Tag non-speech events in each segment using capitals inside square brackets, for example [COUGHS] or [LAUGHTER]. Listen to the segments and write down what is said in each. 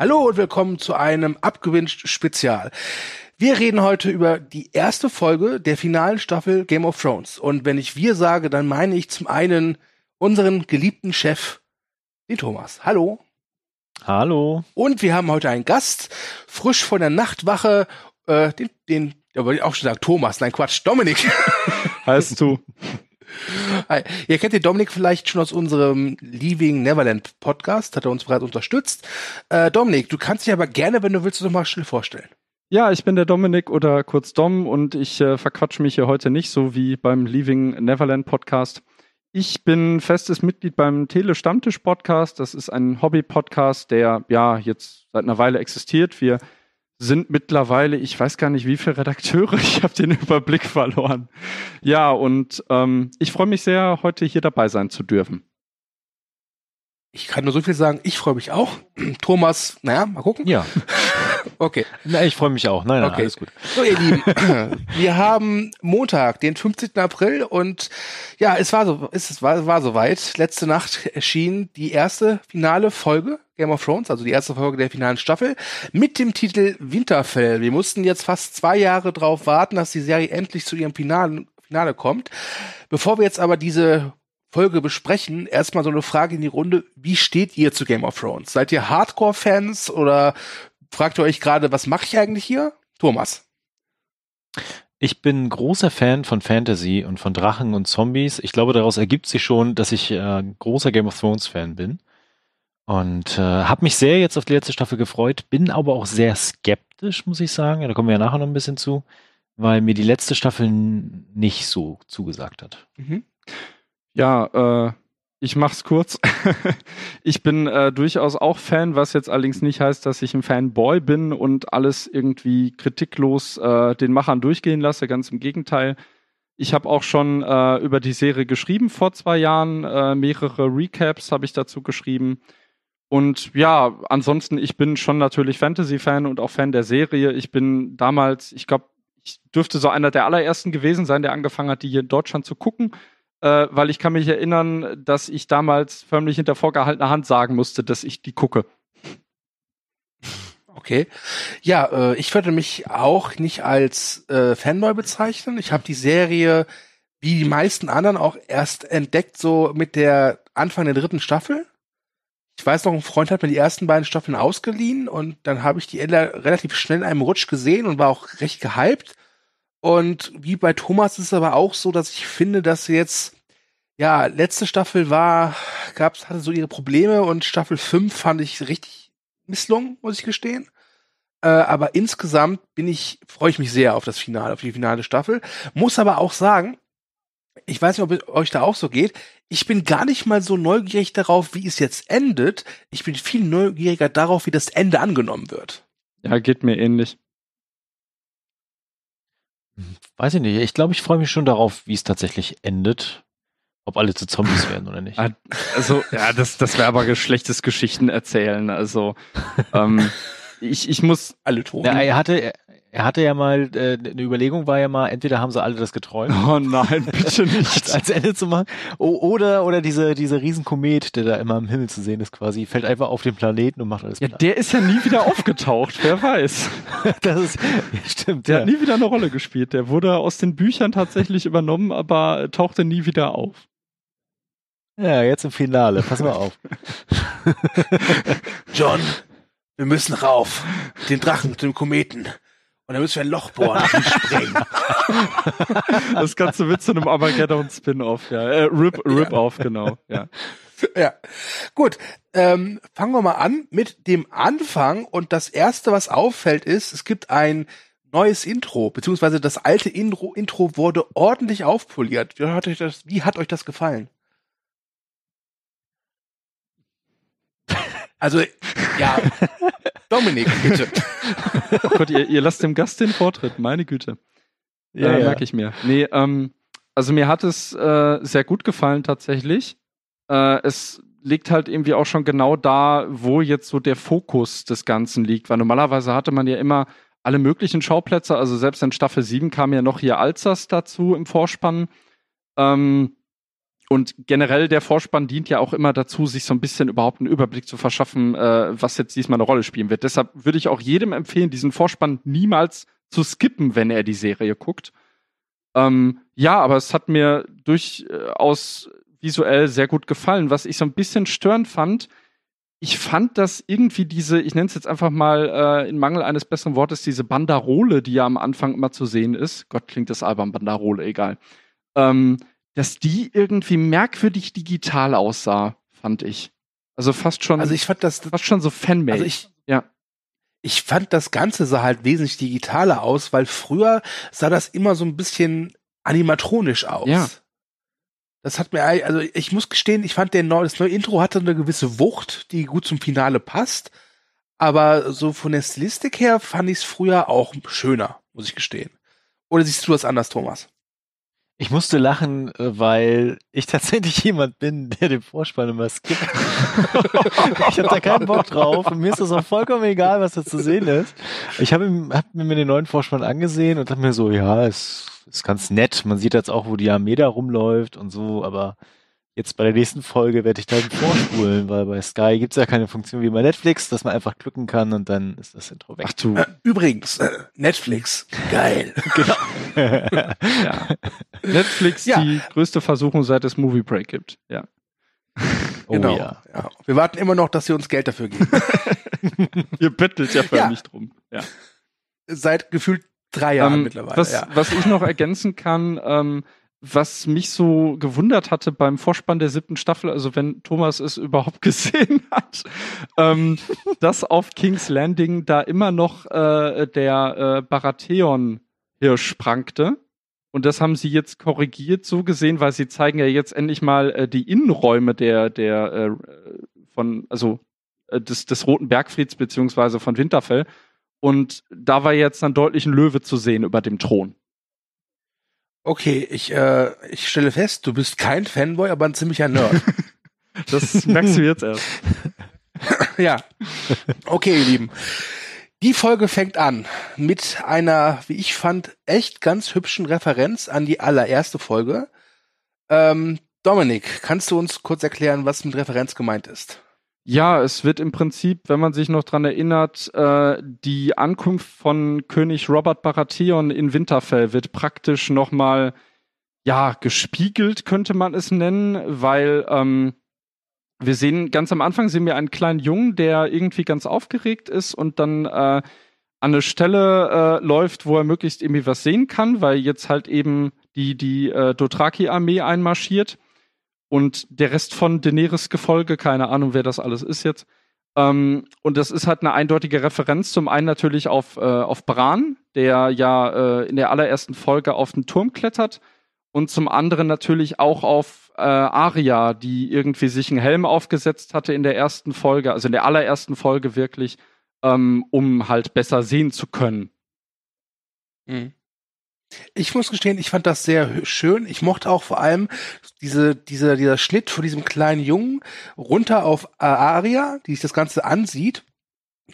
Hallo und willkommen zu einem abgewünscht Spezial. Wir reden heute über die erste Folge der finalen Staffel Game of Thrones. Und wenn ich wir sage, dann meine ich zum einen unseren geliebten Chef, den Thomas. Hallo. Hallo. Und wir haben heute einen Gast, frisch von der Nachtwache, äh, den, den, ja, wollte ich auch schon sagen, Thomas, nein Quatsch, Dominik. Heißt du. Ihr kennt den Dominik vielleicht schon aus unserem Leaving Neverland Podcast, hat er uns bereits unterstützt. Äh, Dominik, du kannst dich aber gerne, wenn du willst, noch mal schnell vorstellen. Ja, ich bin der Dominik oder kurz Dom und ich äh, verquatsche mich hier heute nicht, so wie beim Leaving Neverland Podcast. Ich bin festes Mitglied beim Tele Stammtisch Podcast. Das ist ein Hobby-Podcast, der ja jetzt seit einer Weile existiert. Wir sind mittlerweile, ich weiß gar nicht, wie viele Redakteure, [LAUGHS] ich habe den Überblick verloren. Ja, und ähm, ich freue mich sehr, heute hier dabei sein zu dürfen. Ich kann nur so viel sagen, ich freue mich auch. [CLEARS THROAT] Thomas, naja, mal gucken. Ja. [LAUGHS] okay. Na, ich freue mich auch. Nein, nein, okay. alles gut. So, ihr Lieben, [LAUGHS] wir haben Montag, den 15. April und ja, es war so, es war, war soweit. Letzte Nacht erschien die erste finale Folge Game of Thrones, also die erste Folge der finalen Staffel, mit dem Titel Winterfell. Wir mussten jetzt fast zwei Jahre drauf warten, dass die Serie endlich zu ihrem Finale, Finale kommt. Bevor wir jetzt aber diese Folge besprechen, erstmal so eine Frage in die Runde. Wie steht ihr zu Game of Thrones? Seid ihr Hardcore-Fans oder fragt ihr euch gerade, was mache ich eigentlich hier? Thomas. Ich bin großer Fan von Fantasy und von Drachen und Zombies. Ich glaube, daraus ergibt sich schon, dass ich äh, großer Game of Thrones Fan bin. Und äh, habe mich sehr jetzt auf die letzte Staffel gefreut, bin aber auch sehr skeptisch, muss ich sagen. Ja, da kommen wir ja nachher noch ein bisschen zu, weil mir die letzte Staffel nicht so zugesagt hat. Mhm. Ja, äh, ich mach's kurz. [LAUGHS] ich bin äh, durchaus auch Fan, was jetzt allerdings nicht heißt, dass ich ein Fanboy bin und alles irgendwie kritiklos äh, den Machern durchgehen lasse. Ganz im Gegenteil. Ich habe auch schon äh, über die Serie geschrieben vor zwei Jahren. Äh, mehrere Recaps habe ich dazu geschrieben. Und ja, ansonsten, ich bin schon natürlich Fantasy-Fan und auch Fan der Serie. Ich bin damals, ich glaube, ich dürfte so einer der allerersten gewesen sein, der angefangen hat, die hier in Deutschland zu gucken äh, weil ich kann mich erinnern, dass ich damals förmlich hinter vorgehaltener Hand sagen musste, dass ich die gucke. Okay. Ja, äh, ich würde mich auch nicht als äh, Fanboy bezeichnen. Ich habe die Serie wie die meisten anderen auch erst entdeckt, so mit der Anfang der dritten Staffel. Ich weiß noch, ein Freund hat mir die ersten beiden Staffeln ausgeliehen und dann habe ich die relativ schnell in einem Rutsch gesehen und war auch recht gehypt. Und wie bei Thomas ist es aber auch so, dass ich finde, dass jetzt, ja, letzte Staffel war, gab's, hatte so ihre Probleme und Staffel 5 fand ich richtig misslungen, muss ich gestehen. Äh, aber insgesamt bin ich, freue ich mich sehr auf das Finale, auf die finale Staffel. Muss aber auch sagen, ich weiß nicht, ob es euch da auch so geht. Ich bin gar nicht mal so neugierig darauf, wie es jetzt endet. Ich bin viel neugieriger darauf, wie das Ende angenommen wird. Ja, geht mir ähnlich. Weiß ich nicht. Ich glaube, ich freue mich schon darauf, wie es tatsächlich endet. Ob alle zu Zombies werden oder nicht. Also, ja, das, das wäre aber schlechtes Geschichten erzählen. Also, ähm, [LAUGHS] ich, ich muss alle tot. Ja, er hatte, er hatte ja mal, äh, eine Überlegung war ja mal, entweder haben sie alle das geträumt. Oh nein, bitte [LAUGHS] nicht. als Ende zu machen. O oder, oder diese, diese Riesenkomet, der da immer im Himmel zu sehen ist quasi, fällt einfach auf den Planeten und macht alles Ja, der ist ja nie wieder aufgetaucht, wer weiß. [LAUGHS] das ist, ja, stimmt. Der ja. hat nie wieder eine Rolle gespielt. Der wurde aus den Büchern tatsächlich übernommen, aber tauchte nie wieder auf. Ja, jetzt im Finale. Pass mal auf. [LAUGHS] John, wir müssen rauf. Den Drachen, den Kometen. Und dann müssen wir ein Loch bohren [LAUGHS] und sprengen. Das Ganze wird zu einem Armageddon-Spin-Off, ja. Äh, Rip, Rip-Off, ja. genau, ja. [LAUGHS] Ja, gut. Ähm, fangen wir mal an mit dem Anfang. Und das Erste, was auffällt, ist, es gibt ein neues Intro, beziehungsweise das alte Intro, Intro wurde ordentlich aufpoliert. Wie hat euch das, wie hat euch das gefallen? Also, ja, [LAUGHS] Dominik, bitte. Oh Gott, ihr, ihr, lasst dem Gast den Vortritt, meine Güte. Ja, äh, ja. merke ich mir. Nee, ähm, also mir hat es äh, sehr gut gefallen tatsächlich. Äh, es liegt halt irgendwie auch schon genau da, wo jetzt so der Fokus des Ganzen liegt. Weil normalerweise hatte man ja immer alle möglichen Schauplätze. Also selbst in Staffel 7 kam ja noch hier Alzas dazu im Vorspann. Ähm, und generell der Vorspann dient ja auch immer dazu, sich so ein bisschen überhaupt einen Überblick zu verschaffen, äh, was jetzt diesmal eine Rolle spielen wird. Deshalb würde ich auch jedem empfehlen, diesen Vorspann niemals zu skippen, wenn er die Serie guckt. Ähm, ja, aber es hat mir durchaus visuell sehr gut gefallen. Was ich so ein bisschen störend fand, ich fand, dass irgendwie diese, ich nenne es jetzt einfach mal äh, in Mangel eines besseren Wortes, diese Banderole, die ja am Anfang immer zu sehen ist, Gott klingt das albern, Banderole, egal, ähm, dass die irgendwie merkwürdig digital aussah, fand ich. Also fast schon. Also ich fand das fast schon so Fanmade. Also ich, ja. Ich fand das Ganze sah halt wesentlich digitaler aus, weil früher sah das immer so ein bisschen animatronisch aus. Ja. Das hat mir, also ich muss gestehen, ich fand der neue, das neue Intro hatte eine gewisse Wucht, die gut zum Finale passt. Aber so von der Stilistik her fand ich es früher auch schöner, muss ich gestehen. Oder siehst du das anders, Thomas? Ich musste lachen, äh, weil ich [LAUGHS] tatsächlich jemand bin, der den Vorspann immer skippt. ich habe da keinen Bock drauf und mir ist das auch vollkommen egal, was da zu sehen ist. Ich habe hab mir den neuen Vorspann angesehen und dachte mir so, ja, es ist ganz nett. Man sieht jetzt auch, wo die Armee da rumläuft und so, aber jetzt bei der nächsten Folge werde ich da vorspulen, weil bei Sky gibt es ja keine Funktion wie bei Netflix, dass man einfach klicken kann und dann ist das Intro weg. Ach du. Äh, übrigens, äh, Netflix, geil. [LAUGHS] genau. ja. Netflix, ja. die größte Versuchung seit es Movie Break gibt. Ja. Oh, genau. Ja. ja. Wir warten immer noch, dass sie uns Geld dafür geben. [LAUGHS] Ihr bettelt ja förmlich ja. drum. Ja. Seit gefühlt drei Jahren ähm, mittlerweile. Was, ja. was ich noch ergänzen kann, ähm, was mich so gewundert hatte beim Vorspann der siebten Staffel, also wenn Thomas es überhaupt [LAUGHS] gesehen hat, ähm, dass auf King's Landing da immer noch äh, der äh, Baratheon Hirsch prangte. Und das haben sie jetzt korrigiert so gesehen, weil sie zeigen ja jetzt endlich mal äh, die Innenräume der, der äh, von, also äh, des, des Roten Bergfrieds beziehungsweise von Winterfell. Und da war jetzt dann deutlich ein Löwe zu sehen über dem Thron. Okay, ich, äh, ich stelle fest, du bist kein Fanboy, aber ein ziemlicher Nerd. [LAUGHS] das merkst du jetzt erst. [LAUGHS] ja. Okay, ihr Lieben. Die Folge fängt an mit einer, wie ich fand, echt ganz hübschen Referenz an die allererste Folge. Ähm, Dominik, kannst du uns kurz erklären, was mit Referenz gemeint ist? Ja, es wird im Prinzip, wenn man sich noch dran erinnert, äh, die Ankunft von König Robert Baratheon in Winterfell wird praktisch nochmal, ja, gespiegelt, könnte man es nennen, weil ähm, wir sehen, ganz am Anfang sehen wir einen kleinen Jungen, der irgendwie ganz aufgeregt ist und dann äh, an eine Stelle äh, läuft, wo er möglichst irgendwie was sehen kann, weil jetzt halt eben die, die äh, Dothraki-Armee einmarschiert und der Rest von Daenerys Gefolge, keine Ahnung, wer das alles ist jetzt. Ähm, und das ist halt eine eindeutige Referenz zum einen natürlich auf, äh, auf Bran, der ja äh, in der allerersten Folge auf den Turm klettert und zum anderen natürlich auch auf äh, Arya, die irgendwie sich einen Helm aufgesetzt hatte in der ersten Folge, also in der allerersten Folge wirklich, ähm, um halt besser sehen zu können. Mhm. Ich muss gestehen, ich fand das sehr schön. Ich mochte auch vor allem diese, diese, dieser Schnitt von diesem kleinen Jungen runter auf Aria, die sich das Ganze ansieht.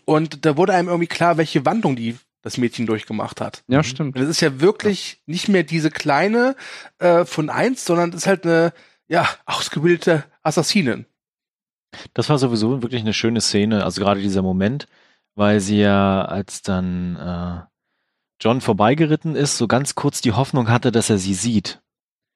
Und da wurde einem irgendwie klar, welche Wandlung die das Mädchen durchgemacht hat. Ja, stimmt. Das ist ja wirklich ja. nicht mehr diese kleine äh, von eins, sondern ist halt eine, ja, ausgebildete Assassinin. Das war sowieso wirklich eine schöne Szene, also gerade dieser Moment, weil sie ja als dann äh, John vorbeigeritten ist, so ganz kurz die Hoffnung hatte, dass er sie sieht.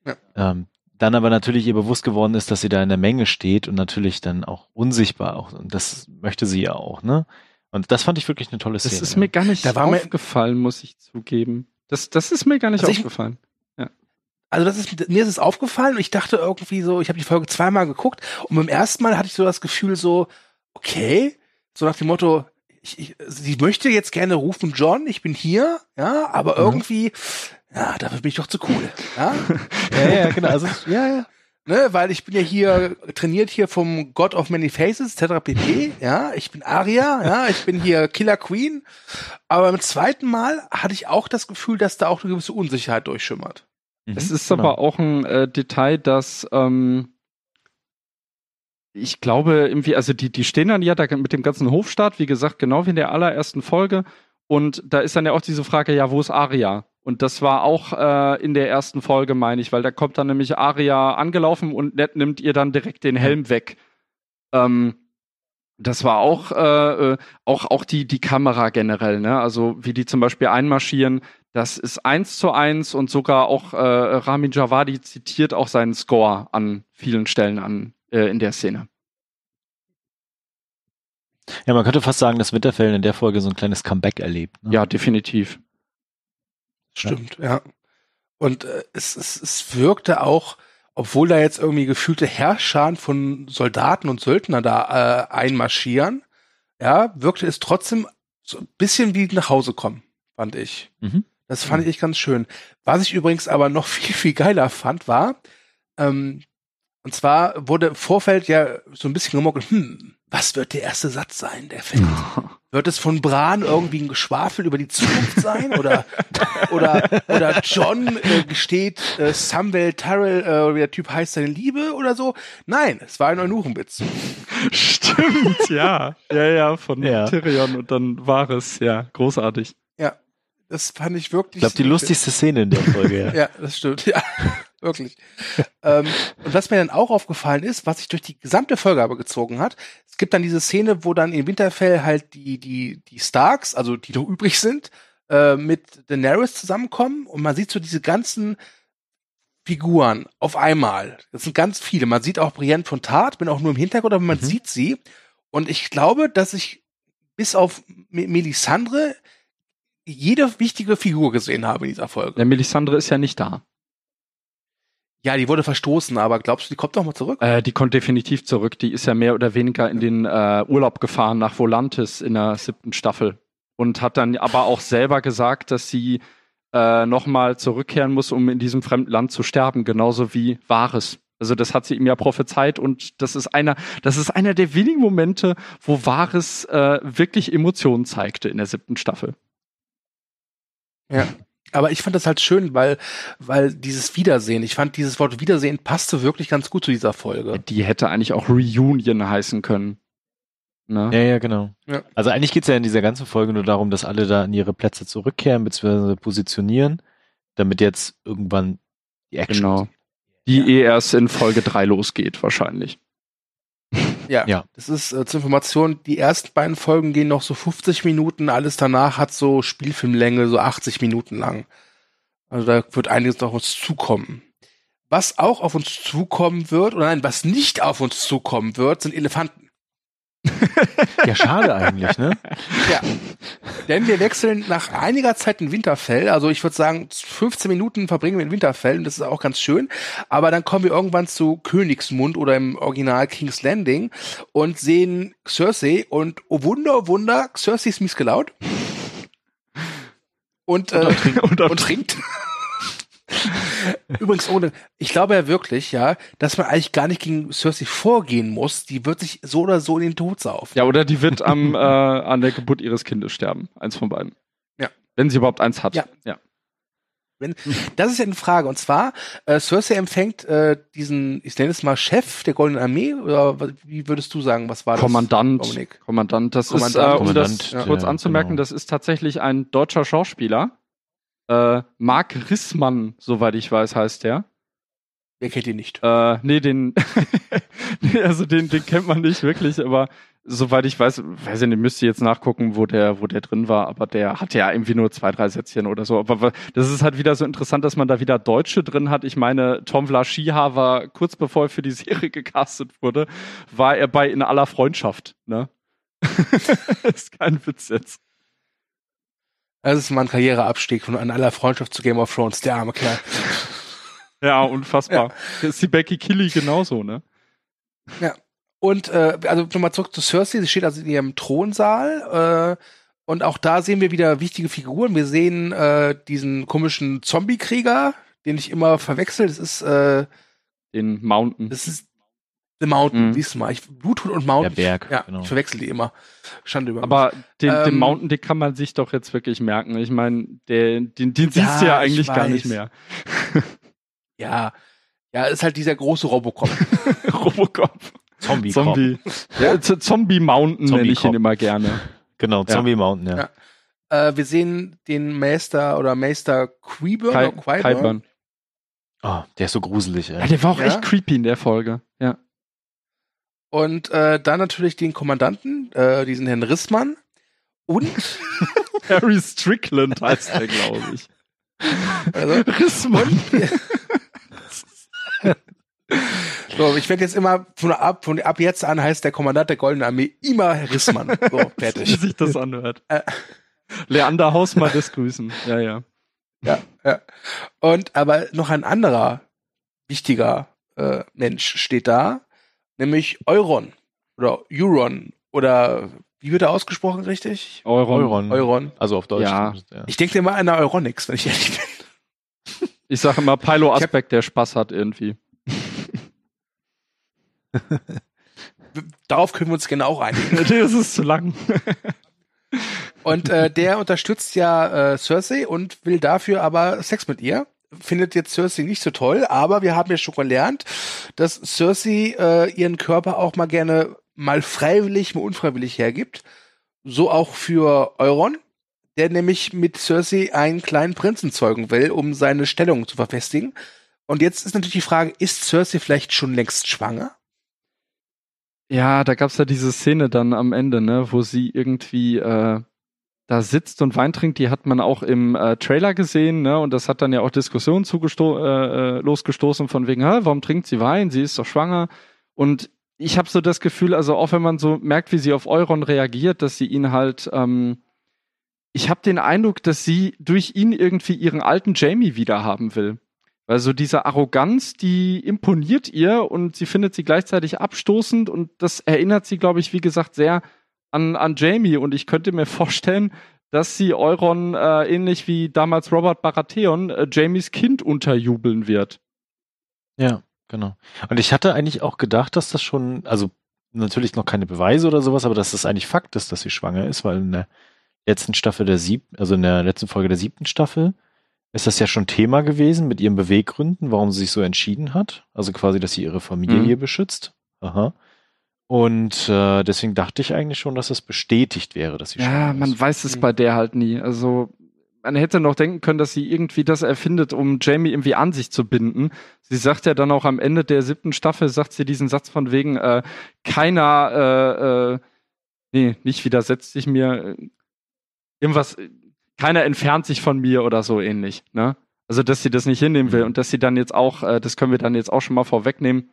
Ja. Ähm, dann aber natürlich ihr bewusst geworden ist, dass sie da in der Menge steht und natürlich dann auch unsichtbar auch. Und das möchte sie ja auch, ne? Und das fand ich wirklich eine tolle Szene. Das ist mir gar nicht da aufgefallen, muss ich zugeben. Das, das ist mir gar nicht also aufgefallen. Ich, ja. Also das ist, mir ist es aufgefallen und ich dachte irgendwie so, ich habe die Folge zweimal geguckt und beim ersten Mal hatte ich so das Gefühl so, okay, so nach dem Motto, ich, ich, sie möchte jetzt gerne rufen, John, ich bin hier, ja, aber mhm. irgendwie, ja, dafür bin ich doch zu cool. Ja, [LAUGHS] ja, ja genau. Also, ja, ja. Ne, weil ich bin ja hier trainiert hier vom God of Many Faces, etc. pp. Ja, ich bin Aria, ja, ich bin hier Killer Queen. Aber beim zweiten Mal hatte ich auch das Gefühl, dass da auch eine gewisse Unsicherheit durchschimmert. Mhm, es ist genau. aber auch ein äh, Detail, dass ähm, ich glaube, irgendwie, also die, die stehen dann ja da mit dem ganzen Hofstaat, wie gesagt, genau wie in der allerersten Folge. Und da ist dann ja auch diese Frage, ja, wo ist Aria? Und das war auch äh, in der ersten Folge, meine ich, weil da kommt dann nämlich Aria angelaufen und Ned nimmt ihr dann direkt den Helm weg. Ähm, das war auch, äh, äh, auch, auch die, die Kamera generell, ne? Also wie die zum Beispiel einmarschieren, das ist eins zu eins und sogar auch äh, Ramin Javadi zitiert auch seinen Score an vielen Stellen an äh, in der Szene. Ja, man könnte fast sagen, dass Winterfell in der Folge so ein kleines Comeback erlebt. Ne? Ja, definitiv. Stimmt, ja. ja. Und äh, es, es, es wirkte auch, obwohl da jetzt irgendwie gefühlte Herrscher von Soldaten und Söldner da äh, einmarschieren, ja, wirkte es trotzdem so ein bisschen wie nach Hause kommen, fand ich. Mhm. Das fand mhm. ich ganz schön. Was ich übrigens aber noch [LAUGHS] viel, viel geiler fand, war, ähm, und zwar wurde im Vorfeld ja so ein bisschen gemockelt, hm, was wird der erste Satz sein, der fällt? [LAUGHS] Wird es von Bran irgendwie ein Geschwafel über die Zukunft sein? Oder, oder, oder John äh, gesteht äh, Samwell Tyrell, äh, wie der Typ heißt, seine Liebe oder so? Nein, es war ein Eunuchenwitz. Stimmt, ja. Ja, ja, von ja. Tyrion und dann war es, ja, großartig. Ja, das fand ich wirklich. Ich glaube, die lustigste Szene in der Folge, ja. [LAUGHS] ja, das stimmt, ja. Wirklich. ähm, und was mir dann auch aufgefallen ist, was sich durch die gesamte Folge aber gezogen hat, es gibt dann diese Szene, wo dann in Winterfell halt die, die, die Starks, also die noch übrig sind, äh, mit Daenerys zusammenkommen und man sieht so diese ganzen Figuren auf einmal. Das sind ganz viele. Man sieht auch Brienne von Tart, bin auch nur im Hintergrund, aber man mhm. sieht sie. Und ich glaube, dass ich bis auf Melisandre jede wichtige Figur gesehen habe in dieser Folge. Der Melisandre ist ja nicht da. Ja, die wurde verstoßen, aber glaubst du, die kommt noch mal zurück? Äh, die kommt definitiv zurück. Die ist ja mehr oder weniger in den äh, Urlaub gefahren nach Volantis in der siebten Staffel und hat dann aber auch selber gesagt, dass sie äh, noch mal zurückkehren muss, um in diesem fremden Land zu sterben, genauso wie Wahres. Also das hat sie ihm ja prophezeit und das ist einer, das ist einer der wenigen Momente, wo Wahres äh, wirklich Emotionen zeigte in der siebten Staffel. Ja. Aber ich fand das halt schön, weil, weil dieses Wiedersehen, ich fand dieses Wort Wiedersehen passte wirklich ganz gut zu dieser Folge. Die hätte eigentlich auch Reunion heißen können. Ne? Ja, ja, genau. Ja. Also eigentlich geht's ja in dieser ganzen Folge nur darum, dass alle da in ihre Plätze zurückkehren, bzw. positionieren, damit jetzt irgendwann die Action. Genau. Die ja. eh erst in Folge 3 losgeht, wahrscheinlich. Ja, ja. Das ist äh, zur Information, die ersten beiden Folgen gehen noch so 50 Minuten, alles danach hat so Spielfilmlänge, so 80 Minuten lang. Also da wird einiges noch auf uns zukommen. Was auch auf uns zukommen wird, oder nein, was nicht auf uns zukommen wird, sind Elefanten. [LAUGHS] ja, schade eigentlich, ne? Ja. Denn wir wechseln nach einiger Zeit in Winterfell. Also ich würde sagen, 15 Minuten verbringen wir in Winterfell und das ist auch ganz schön. Aber dann kommen wir irgendwann zu Königsmund oder im Original King's Landing und sehen Cersei und oh Wunder, oh Wunder, Cersei ist mies gelaunt. Und, äh, und, und trinkt. Übrigens ohne, ich glaube ja wirklich, ja, dass man eigentlich gar nicht gegen Cersei vorgehen muss. Die wird sich so oder so in den Tod saufen. Ja, oder die wird am, äh, an der Geburt ihres Kindes sterben. Eins von beiden. Ja. Wenn sie überhaupt eins hat. Ja. ja. Wenn, das ist ja eine Frage. Und zwar, äh, Cersei empfängt äh, diesen, ich nenne es mal Chef der Goldenen Armee, oder wie würdest du sagen, was war das? Kommandant. Dominik? Kommandant. Das Kommandant. ist, äh, um Kommandant, das kurz ja, anzumerken, genau. das ist tatsächlich ein deutscher Schauspieler. Äh, Mark Rissmann, soweit ich weiß, heißt der. Wer kennt ihn nicht? Äh, nee, den, [LAUGHS] also den, den kennt man nicht wirklich, aber soweit ich weiß, weiß ich nicht, müsste jetzt nachgucken, wo der, wo der drin war, aber der hatte ja irgendwie nur zwei, drei Sätzchen oder so. Aber das ist halt wieder so interessant, dass man da wieder Deutsche drin hat. Ich meine, Tom Vlaschiha war kurz bevor er für die Serie [LAUGHS] gecastet wurde, war er bei In aller Freundschaft, ne? [LAUGHS] ist kein Witz jetzt. Das ist mal ein Karriereabstieg von an aller Freundschaft zu Game of Thrones, der arme Kerl. [LAUGHS] Ja, unfassbar. Ja. Ist die Becky Killy genauso, ne? Ja. Und äh, also nochmal zurück zu Cersei, sie steht also in ihrem Thronsaal äh, und auch da sehen wir wieder wichtige Figuren. Wir sehen äh, diesen komischen Zombie-Krieger, den ich immer verwechsel. Das ist äh, den Mountain. Das ist The Mountain, mhm. siehst du mal. Ich, Bluthund und Mountain. Der Berg. Ich, ja, genau. ich verwechsel die immer. Schande über Aber den, ähm, den Mountain, den kann man sich doch jetzt wirklich merken. Ich meine, den, den, den ja, siehst du ja eigentlich gar nicht mehr. [LAUGHS] ja. Ja, ist halt dieser große Robocop. [LAUGHS] Robocop. Zombie. Zombie. [LAUGHS] Ja, Zombie Mountain Zombie nenne ich ihn immer gerne. Genau, Zombie ja. Mountain, ja. ja. Äh, wir sehen den Meister oder Meister Queeburn Kai, oder Qyburn. Kyburn. Oh, der ist so gruselig, Ja, ey. der war auch Ja? echt creepy in der Folge. Ja. Und äh, dann natürlich den Kommandanten, äh, diesen Herrn Rissmann. Und [LAUGHS] Harry Strickland heißt der, glaube ich. also, [LAUGHS] Rissmann. [LAUGHS] so, ich werde jetzt immer von ab, von ab jetzt an heißt der Kommandant der Goldenen Armee immer Herr Rissmann. So, Wie fertig. sich das anhört. Äh. Leander Hausmann des Grüßen. Ja, ja. Ja, ja. Und aber noch ein anderer wichtiger äh, Mensch steht da, nämlich Euron oder Euron oder wie wird er ausgesprochen richtig? Euron. Euron. Euron. Also auf Deutsch. Ja. ja. Ich denke immer an Euronix, wenn ich ehrlich bin. Ich sage immer Pilo Aspekt, der Spaß hat irgendwie. Darauf können wir uns gerne auch einigen. [LAUGHS] das ist zu lang. Und äh, der unterstützt ja äh, Cersei und will dafür aber Sex mit ihr. Findet jetzt Cersei nicht so toll, aber wir haben ja schon gelernt, dass Cersei äh, ihren Körper auch mal gerne mal freiwillig, mal unfreiwillig hergibt. So auch für Euron, der nämlich mit Cersei einen kleinen Prinzen zeugen will, um seine Stellung zu verfestigen. Und jetzt ist natürlich die Frage, ist Cersei vielleicht schon längst schwanger? Ja, da gab's ja diese Szene dann am Ende, ne, wo sie irgendwie äh, da sitzt und Wein trinkt. Die hat man auch im äh, Trailer gesehen, ne, und das hat dann ja auch Diskussionen zugesto äh, äh, losgestoßen von wegen, Hä, warum trinkt sie Wein? Sie ist doch schwanger. Und ich habe so das Gefühl, also auch wenn man so merkt, wie sie auf Euron reagiert, dass sie ihn halt, ähm, ich habe den Eindruck, dass sie durch ihn irgendwie ihren alten Jamie wieder haben will. Weil so diese Arroganz, die imponiert ihr und sie findet sie gleichzeitig abstoßend und das erinnert sie, glaube ich, wie gesagt, sehr an, an Jamie und ich könnte mir vorstellen, dass sie Euron äh, ähnlich wie damals Robert Baratheon äh, Jamies Kind unterjubeln wird. Ja, genau. Und ich hatte eigentlich auch gedacht, dass das schon, also natürlich noch keine Beweise oder sowas, aber dass das eigentlich Fakt ist, dass sie schwanger ist, weil in der letzten Staffel der siebten, also in der letzten Folge der siebten Staffel ist das ja schon Thema gewesen mit ihren Beweggründen, warum sie sich so entschieden hat. Also quasi, dass sie ihre Familie Mhm. hier beschützt. Aha. Und äh, deswegen dachte ich eigentlich schon, dass das bestätigt wäre, dass sie Ja, schwanger man ist. weiß es Mhm. bei der halt nie. Also man hätte noch denken können, dass sie irgendwie das erfindet, um Jamie irgendwie an sich zu binden. Sie sagt ja dann auch am Ende der siebten Staffel, sagt sie diesen Satz von wegen, äh, keiner, äh, äh, nee, nicht widersetzt sich mir, irgendwas, keiner entfernt sich von mir oder so ähnlich, ne? Also, dass sie das nicht hinnehmen will Mhm. und dass sie dann jetzt auch, äh, das können wir dann jetzt auch schon mal vorwegnehmen,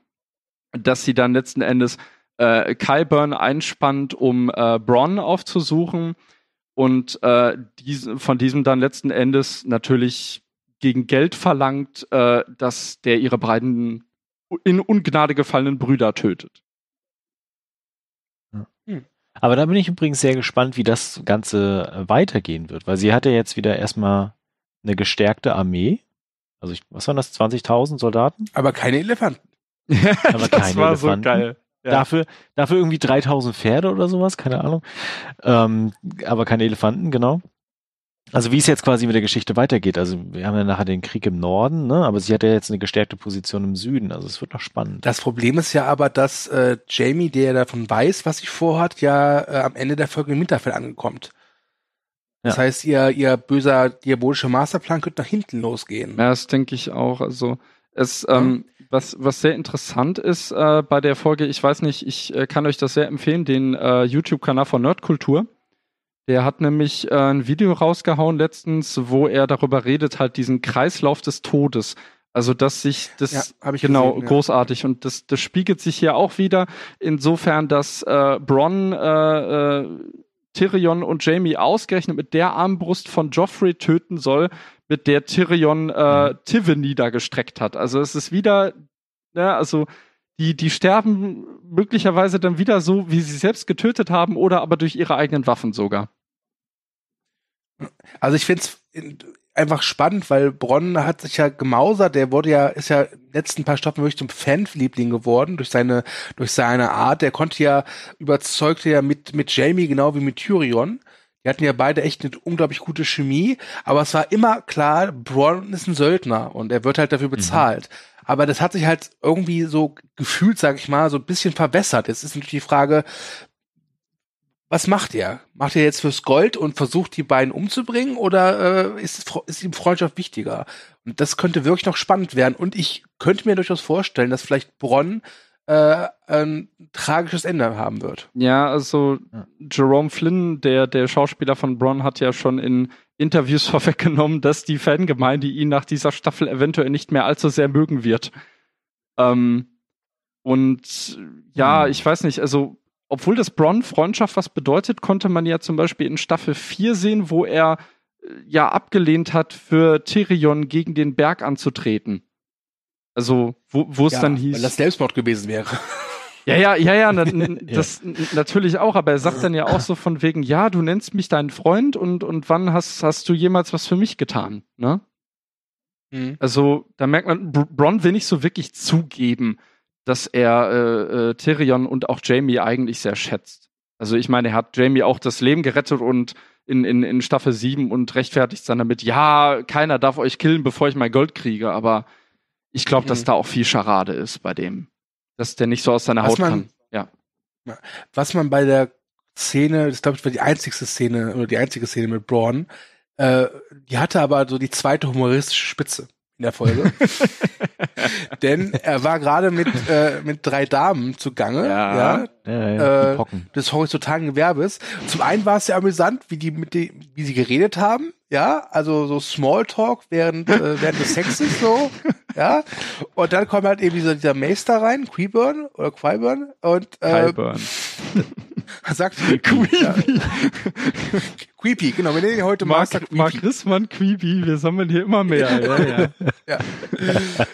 dass sie dann letzten Endes äh, Kyburn einspannt, um äh, Bronn aufzusuchen und äh, diese, von diesem dann letzten Endes natürlich gegen Geld verlangt, äh, dass der ihre beiden in Ungnade gefallenen Brüder tötet. Aber da bin ich übrigens sehr gespannt, wie das Ganze äh, weitergehen wird, weil sie hat ja jetzt wieder erstmal eine gestärkte Armee. Also, ich, was waren das? 20.000 Soldaten? Aber keine Elefanten. [LAUGHS] das keine war so Elefanten. geil. Ja. Dafür, dafür irgendwie 3000 Pferde oder sowas, keine Ahnung. Ähm, aber keine Elefanten, genau. Also wie es jetzt quasi mit der Geschichte weitergeht. Also wir haben ja nachher den Krieg im Norden, ne? aber sie hat ja jetzt eine gestärkte Position im Süden. Also es wird noch spannend. Das Problem ist ja aber, dass äh, Jamie, der davon weiß, was sie vorhat, ja äh, am Ende der Folge in Winterfell angekommt. Das Ja. heißt, ihr, ihr böser diabolischer Masterplan könnte nach hinten losgehen. Ja, das denke ich auch. Also es, ähm, was, was sehr interessant ist äh, bei der Folge, ich weiß nicht, ich äh, kann euch das sehr empfehlen, den äh, YouTube-Kanal von Nerdkultur. Der hat nämlich äh, ein Video rausgehauen letztens, wo er darüber redet, halt diesen Kreislauf des Todes. Also, dass sich das Ja, genau gesehen, ja. großartig und das, das spiegelt sich hier auch wieder insofern, dass äh, Bronn äh, äh, Tyrion und Jamie ausgerechnet mit der Armbrust von Joffrey töten soll, mit der Tyrion äh, Mhm. Tive niedergestreckt hat. Also es ist wieder, ne, also die, die sterben möglicherweise dann wieder so, wie sie selbst getötet haben oder aber durch ihre eigenen Waffen sogar. Also ich find's in- einfach spannend, weil Bronn hat sich ja gemausert, der wurde ja, ist ja in den letzten paar Staffeln wirklich zum Fanliebling geworden durch seine, durch seine Art. Der konnte ja, überzeugte ja mit, mit Jamie genau wie mit Tyrion. Die hatten ja beide echt eine unglaublich gute Chemie, aber es war immer klar, Bronn ist ein Söldner und er wird halt dafür bezahlt. Aber das hat sich halt irgendwie so gefühlt, sag ich mal, so ein bisschen verbessert. Jetzt ist natürlich die Frage, was macht er? Macht er jetzt fürs Gold und versucht die beiden umzubringen oder äh, ist, ist ihm Freundschaft wichtiger? Und das könnte wirklich noch spannend werden. Und ich könnte mir durchaus vorstellen, dass vielleicht Bronn äh, ein tragisches Ende haben wird. Ja, also ja. Jerome Flynn, der, der Schauspieler von Bronn, hat ja schon in Interviews [LAUGHS] vorweggenommen, dass die Fangemeinde ihn nach dieser Staffel eventuell nicht mehr allzu sehr mögen wird. Ähm, und ja, hm. ich weiß nicht, also obwohl das Bronn Freundschaft was bedeutet, konnte man ja zum Beispiel in Staffel 4 sehen, wo er äh, ja abgelehnt hat, für Tyrion gegen den Berg anzutreten. Also, wo es ja, dann hieß. Weil das Selbstmord gewesen wäre. Ja, ja, ja, ja, na, [LAUGHS] das ja. natürlich auch, aber er sagt dann ja auch so von wegen, ja, du nennst mich deinen Freund und, und wann hast, hast du jemals was für mich getan, ne? Mhm. Also, da merkt man, Bronn will nicht so wirklich zugeben, dass er äh, äh, Tyrion und auch Jamie eigentlich sehr schätzt. Also ich meine, er hat Jamie auch das Leben gerettet und in, in, in Staffel 7 und rechtfertigt dann damit, ja, keiner darf euch killen, bevor ich mein Gold kriege, aber ich glaube, mhm. dass da auch viel Scharade ist bei dem. Dass der nicht so aus seiner was Haut man, kann. Ja. Was man bei der Szene, das glaube ich war die einzigste Szene oder die einzige Szene mit Braun, äh, die hatte aber so die zweite humoristische Spitze in der Folge. [LAUGHS] Denn er war gerade mit, äh, mit drei Damen zugange, ja, ja, ja, ja äh, des horizontalen Gewerbes. Zum einen war es ja amüsant, wie die mit die, wie sie geredet haben, ja, also so Smalltalk während, äh, während des Sexes so, [LAUGHS] ja. Und dann kommt halt eben dieser, dieser Meister rein, Queeburn oder Quiburn und äh, [LAUGHS] [LAUGHS] sagt Creepy. Ja. [LAUGHS] Creepy, genau. Wir nennen ihn heute Mark, Master Creepy. Mark Rissmann Creepy, wir sammeln hier immer mehr. ja, ja. [LAUGHS] ja.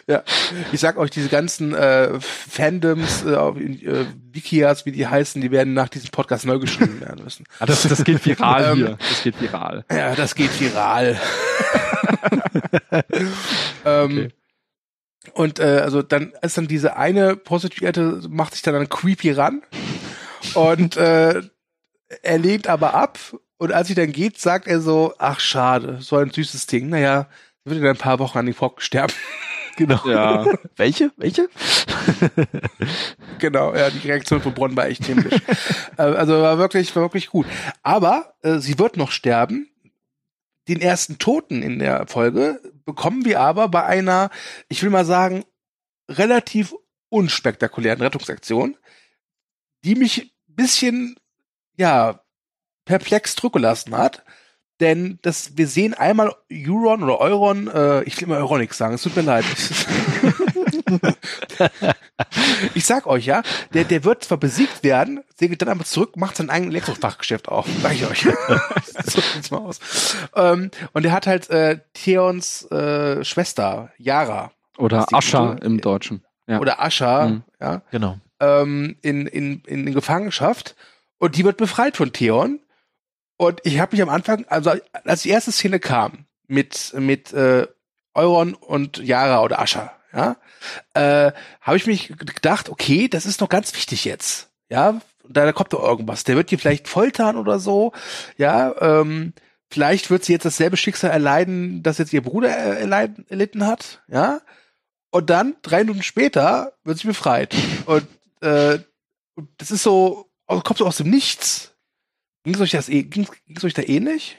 ja. Ich sag euch, diese ganzen äh, Fandoms, äh, äh, Wikias, wie die heißen, die werden nach diesem Podcast neu geschrieben werden müssen. Ah, das, das geht viral ähm, hier. Das geht viral. Ja, das geht viral. ähm, okay. Und äh, also dann ist dann diese eine Prostituierte, macht sich dann an Creepy ran und äh, er lehnt aber ab und als sie dann geht, sagt er so, ach schade, so ein süßes Ding. Naja, wird in ein paar Wochen an die Frog sterben. [LAUGHS] genau. Ja. [LAUGHS] Welche? Welche? [LAUGHS] genau, ja, die Reaktion von Bronn war echt himmlisch. Äh, also war wirklich, war wirklich gut. Aber äh, sie wird noch sterben. Den ersten Toten in der Folge bekommen wir aber bei einer, ich will mal sagen, relativ unspektakulären Rettungsaktion, die mich bisschen, ja, perplex zurückgelassen hat. Denn das, wir sehen einmal Euron oder Euron, äh, ich will immer Euronix sagen, es tut mir leid. [LAUGHS] ich sag euch ja, der, der wird zwar besiegt werden, segelt dann aber zurück, macht sein eigenes Elektrofachgeschäft auf. Sag ich euch. [LAUGHS] so sieht's mal aus. Ähm, und er hat halt äh, Theons äh, Schwester, Yara. Oder Ascha im Deutschen. Ja. Oder Ascha, mhm. ja. Genau. Ähm, in, in, in Gefangenschaft. Und die wird befreit von Theon. Und ich habe mich am Anfang, also als die erste Szene kam mit mit äh, Euron und Yara oder Ascha, ja, äh, habe ich mich gedacht, okay, das ist doch ganz wichtig jetzt, ja, da, da kommt doch irgendwas. Der wird die vielleicht foltern oder so, ja. Ähm, vielleicht wird sie jetzt dasselbe Schicksal erleiden, das jetzt ihr Bruder erleiden, erlitten hat, ja. Und dann drei Minuten später wird sie befreit. Und äh, das ist so, kommt so aus dem Nichts. Ging es euch das eh, ging's, ging's euch da ähnlich?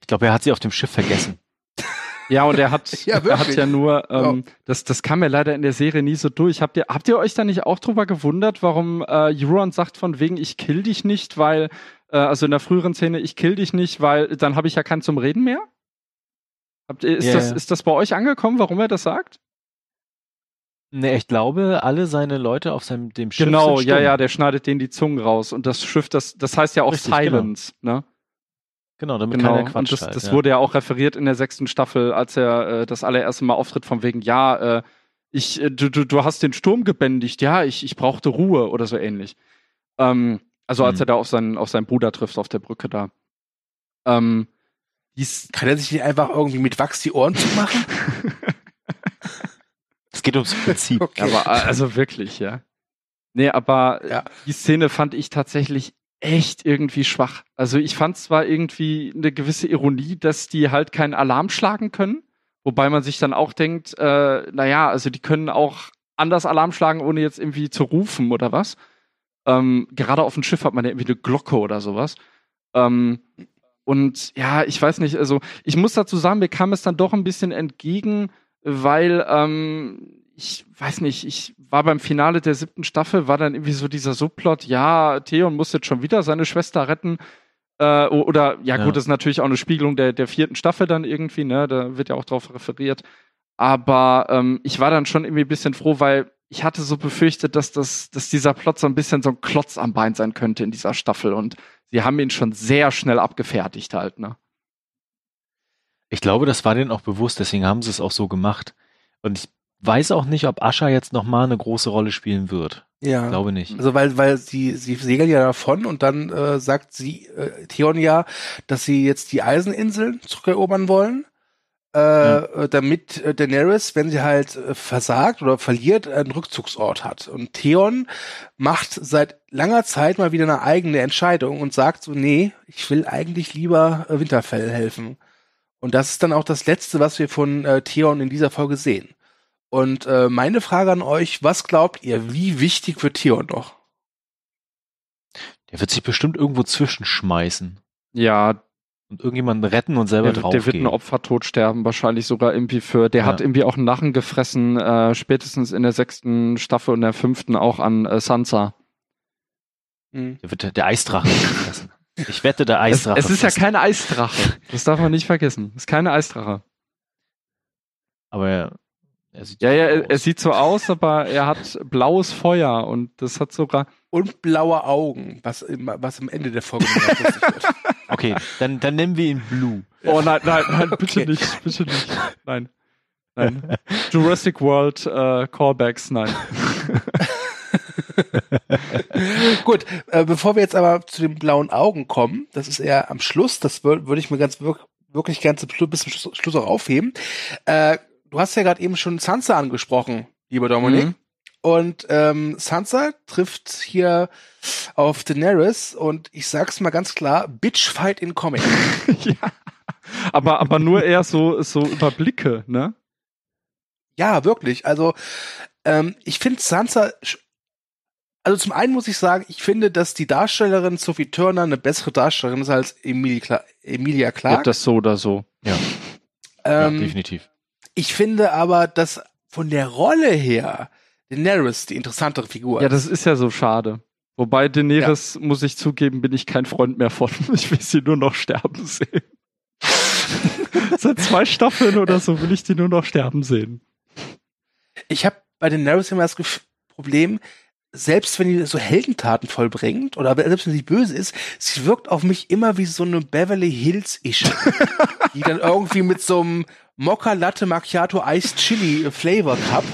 Ich glaube, er hat sie auf dem Schiff vergessen. [LAUGHS] Ja, und er hat, [LAUGHS] ja, er hat ja nur, ähm, oh. das, das kam ja leider in der Serie nie so durch. Habt ihr, habt ihr euch da nicht auch drüber gewundert, warum äh, Euron sagt von wegen, ich kill dich nicht, weil, äh, also in der früheren Szene, ich kill dich nicht, weil dann habe ich ja keinen zum Reden mehr? Habt ihr, ist, yeah. das, ist das bei euch angekommen, warum er das sagt? Nee, ich glaube, alle seine Leute auf seinem dem Schiff Genau, sind ja, ja, der schneidet denen die Zungen raus und das Schiff, das das heißt ja auch Richtig, genau. Silence, genau. ne? Genau, damit genau. keiner Quatsch und das, halt, das ja. wurde ja auch referiert in der sechsten Staffel, als er äh, das allererste Mal auftritt von wegen, ja, äh, ich, äh, du, du, du hast den Sturm gebändigt, ja, ich, ich brauchte Ruhe oder so ähnlich. Ähm, also als hm. er da auf seinen, auf seinen Bruder trifft auf der Brücke da. Ähm, Kann er sich nicht einfach irgendwie mit Wachs die Ohren zumachen? [LAUGHS] Es geht ums Prinzip. [LAUGHS] Okay. Aber äh, also wirklich, ja. Nee, aber ja. die Szene fand ich tatsächlich echt irgendwie schwach. Also ich fand zwar irgendwie eine gewisse Ironie, dass die halt keinen Alarm schlagen können, wobei man sich dann auch denkt, äh, naja, also die können auch anders Alarm schlagen, ohne jetzt irgendwie zu rufen oder was. Ähm, gerade auf dem Schiff hat man ja irgendwie eine Glocke oder sowas. Ähm, und ja, ich weiß nicht, also ich muss dazu sagen, mir kam es dann doch ein bisschen entgegen, weil ähm, ich weiß nicht, ich war beim Finale der siebten Staffel, war dann irgendwie so dieser Subplot, ja, Theon muss jetzt schon wieder seine Schwester retten. Äh, oder, ja, ja, gut, das ist natürlich auch eine Spiegelung der, der vierten Staffel dann irgendwie, ne? Da wird ja auch drauf referiert. Aber ähm, ich war dann schon irgendwie ein bisschen froh, weil ich hatte so befürchtet, dass, das, dass dieser Plot so ein bisschen so ein Klotz am Bein sein könnte in dieser Staffel. Und sie haben ihn schon sehr schnell abgefertigt halt, ne? Ich glaube, das war denen auch bewusst, deswegen haben sie es auch so gemacht. Und ich weiß auch nicht, ob Ascha jetzt nochmal eine große Rolle spielen wird. Ja. Ich glaube nicht. Also weil, weil sie, sie segeln ja davon und dann äh, sagt sie, äh, Theon ja, dass sie jetzt die Eiseninseln zurückerobern wollen. Äh, ja. Äh, damit äh, Daenerys, wenn sie halt äh, versagt oder verliert, einen Rückzugsort hat. Und Theon macht seit langer Zeit mal wieder eine eigene Entscheidung und sagt so, nee, ich will eigentlich lieber Winterfell helfen. Und das ist dann auch das Letzte, was wir von äh, Theon in dieser Folge sehen. Und äh, meine Frage an euch, was glaubt ihr, wie wichtig wird Theon noch? Der wird sich bestimmt irgendwo zwischenschmeißen. Ja. Und irgendjemanden retten und selber der, Der wird ein Opfertod sterben, wahrscheinlich sogar irgendwie für. Der ja. hat irgendwie auch einen Nachen gefressen, äh, spätestens in der sechsten Staffel und der fünften auch an äh, Sansa. Mhm. Der wird der Eisdrache gefressen. Ich wette, der Eisdrache. Es, es ist ja keine Eisdrache. Das darf man nicht vergessen. Es ist keine Eisdrache. Aber er, er sieht ja, ja, er, er, sieht so aus, aber er hat blaues Feuer und das hat sogar. Und blaue Augen, was, was am Ende der Folge wird. [LAUGHS] Okay, dann, dann nennen wir ihn Blue. Oh nein, nein, nein, bitte okay. nicht, bitte nicht. Nein. Nein. Jurassic World äh, Callbacks, nein. [LAUGHS] [LAUGHS] Gut, äh, bevor wir jetzt aber zu den blauen Augen kommen, das ist eher am Schluss, das würde würd ich mir ganz wirklich, wirklich ganz bis zum Schluss, Schluss auch aufheben. Äh, du hast ja gerade eben schon Sansa angesprochen, lieber Dominik. Mhm. Und ähm, Sansa trifft hier auf Daenerys und ich sag's mal ganz klar, Bitch Fight in Comic. [LAUGHS] ja. Aber, aber nur eher so, so Überblicke, ne? Ja, wirklich. Also, ähm, ich finde Sansa also zum einen muss ich sagen, ich finde, dass die Darstellerin Sophie Turner eine bessere Darstellerin ist als Emilia, Cla Emilia Clarke. Ja, das so oder so. Ja. Ähm, ja, definitiv. Ich finde aber, dass von der Rolle her Daenerys die interessantere Figur Ja, das ist ja so schade. Wobei Daenerys, ja. muss ich zugeben, bin ich kein Freund mehr von. [LAUGHS] Ich will sie nur noch sterben sehen. [LAUGHS] Seit zwei Staffeln oder so will ich die nur noch sterben sehen. Ich habe bei Daenerys immer das Problem, selbst wenn die so Heldentaten vollbringt oder selbst wenn sie böse ist, sie wirkt auf mich immer wie so eine Beverly Hills Ische, [LAUGHS] die dann irgendwie mit so einem Mokka Latte Macchiato Iced Chili Flavor Cup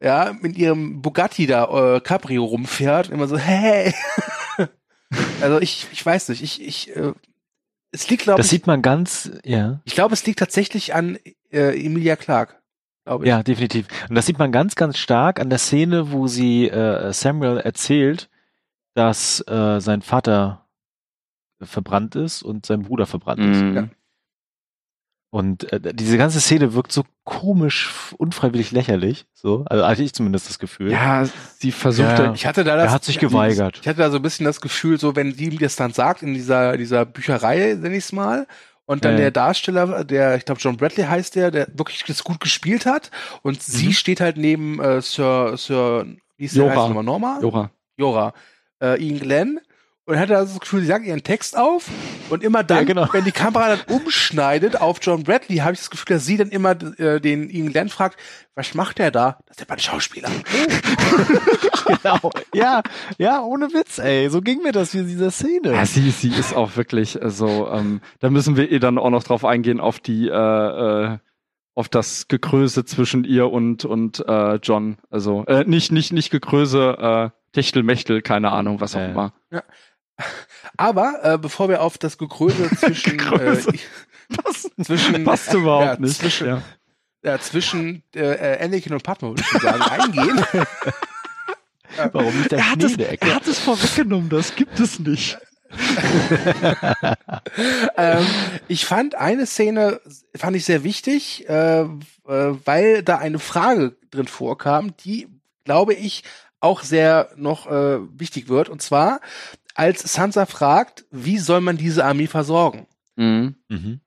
ja, mit ihrem Bugatti da äh, Cabrio rumfährt immer so hey. [LAUGHS] also ich ich weiß nicht, ich ich äh, es liegt glaube ich Das sieht man ganz, ja. Ich glaube, es liegt tatsächlich an äh, Emilia Clarke glaube ich. Ja, definitiv. Und das sieht man ganz, ganz stark an der Szene, wo sie äh, Samuel erzählt, dass äh, sein Vater verbrannt ist und sein Bruder verbrannt mhm. ist. Ja. Und äh, diese ganze Szene wirkt so komisch, unfreiwillig lächerlich. So, also hatte ich zumindest das Gefühl. Ja, sie versuchte. Ja, ich hatte da das. Er hat sich geweigert. Ich hatte da so ein bisschen das Gefühl, so wenn sie das dann sagt in dieser dieser Bücherei, nenn ich's mal, und dann äh. der Darsteller, der, ich glaube John Bradley heißt der, der wirklich das gut gespielt hat. Und mhm. sie steht halt neben äh, Sir, Sir, wie ist der nochmal? Norma? Jora. Jora. Äh, Ian Glenn und hatte also das Gefühl, sie sagt ihren Text auf und immer dann, ja, genau. wenn die Kamera dann umschneidet auf John Bradley, habe ich das Gefühl, dass sie dann immer äh, den Ian Glenn fragt, was macht der da? Das ist der ein Schauspieler. [LAUGHS] genau. Ja, ja, ohne Witz, ey. So ging mir das wie in dieser Szene. Ja, sie, sie ist auch wirklich so, ähm, da müssen wir ihr dann auch noch drauf eingehen, auf die, äh, äh, auf das Gekröse zwischen ihr und, und äh, John. Also, äh, nicht, nicht, nicht Gekröse, äh, Techtelmechtel, keine Ahnung, was auch äh. immer. Ja. Aber äh, bevor wir auf das Gekröse [LAUGHS] zwischen Gekröse. Äh, das zwischen passt überhaupt ja, nicht. Zwischen, ja. ja zwischen äh, Anakin und Padme würde ich sagen eingehen. [LAUGHS] Warum nicht der er hat, es, er hat es vorweggenommen, das gibt es nicht. [LAUGHS] ähm, ich fand eine Szene fand ich sehr wichtig, äh, äh, weil da eine Frage drin vorkam, die glaube ich auch sehr noch äh, wichtig wird. Und zwar, als Sansa fragt, wie soll man diese Armee versorgen? Mhm. Mhm.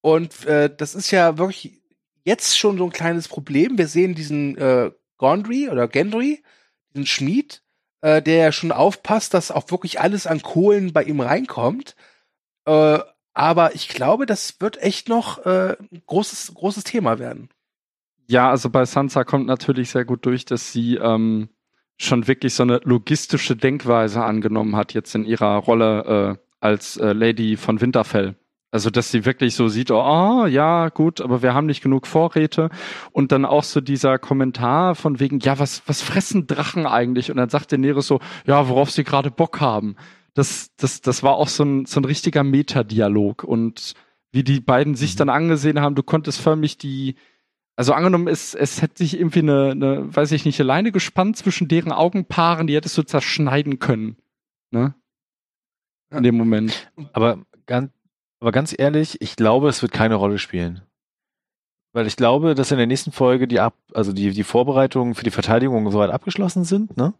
Und äh, das ist ja wirklich jetzt schon so ein kleines Problem. Wir sehen diesen äh, Gondry oder Gendry, diesen Schmied, äh, der ja schon aufpasst, dass auch wirklich alles an Kohlen bei ihm reinkommt. Äh, aber ich glaube, das wird echt noch äh, ein großes, großes Thema werden. Ja, also bei Sansa kommt natürlich sehr gut durch, dass sie ähm, schon wirklich so eine logistische Denkweise angenommen hat, jetzt in ihrer Rolle äh, als äh, Lady von Winterfell. Also, dass sie wirklich so sieht, oh, ah, ja, gut, aber wir haben nicht genug Vorräte. Und dann auch so dieser Kommentar von wegen, ja, was, was fressen Drachen eigentlich? Und dann sagt Daenerys so, ja, worauf sie gerade Bock haben. Das, das, das war auch so ein, so ein richtiger Metadialog. Und wie die beiden sich Mhm. dann angesehen haben, du konntest förmlich die, also angenommen, es, es hätte sich irgendwie eine, eine, weiß ich nicht, eine Leine gespannt zwischen deren Augenpaaren, die hättest du zerschneiden können. Ne? In dem Moment. Aber ganz, aber ganz ehrlich, ich glaube, es wird keine Rolle spielen. Weil ich glaube, dass in der nächsten Folge die Ab also die, die Vorbereitungen für die Verteidigung soweit abgeschlossen sind, ne?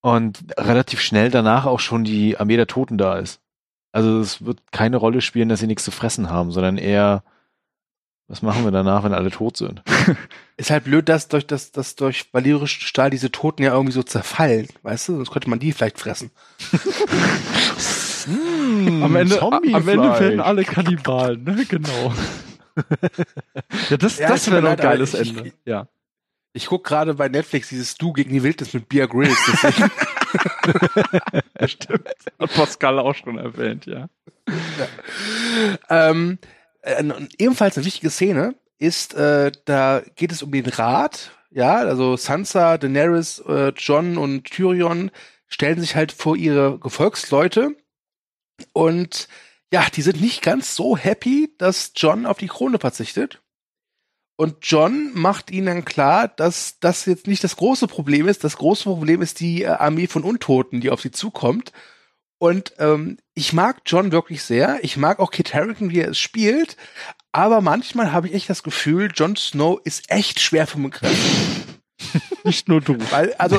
Und relativ schnell danach auch schon die Armee der Toten da ist. Also es wird keine Rolle spielen, dass sie nichts zu fressen haben, sondern eher, was machen wir danach, wenn alle tot sind? [LAUGHS] Ist halt blöd, dass durch das, dass durch valerischen Stahl diese Toten ja irgendwie so zerfallen, weißt du? Sonst könnte man die vielleicht fressen. [LAUGHS] Am Ende, am Ende werden alle Kannibalen, ne? Genau. [LAUGHS] ja, das, Ja, das wäre doch ein geiles ich- Ende. Ja. Ich guck gerade bei Netflix dieses Du gegen die Wildnis mit Beer Grylls. Stimmt. Hat Pascal auch schon erwähnt, ja. ähm, äh, und ebenfalls eine wichtige Szene ist, äh, da geht es um den Rat. Ja, also Sansa, Daenerys, äh, John und Tyrion stellen sich halt vor ihre Gefolgsleute und ja, die sind nicht ganz so happy, dass John auf die Krone verzichtet. Und John macht ihnen dann klar, dass das jetzt nicht das große Problem ist. Das große Problem ist die äh, Armee von Untoten, die auf sie zukommt. Und ähm, ich mag John wirklich sehr. Ich mag auch Kit Harington, wie er es spielt. Aber manchmal habe ich echt das Gefühl, Jon Snow ist echt schwer vom Begriff. [LAUGHS] Nicht nur du. Weil, also,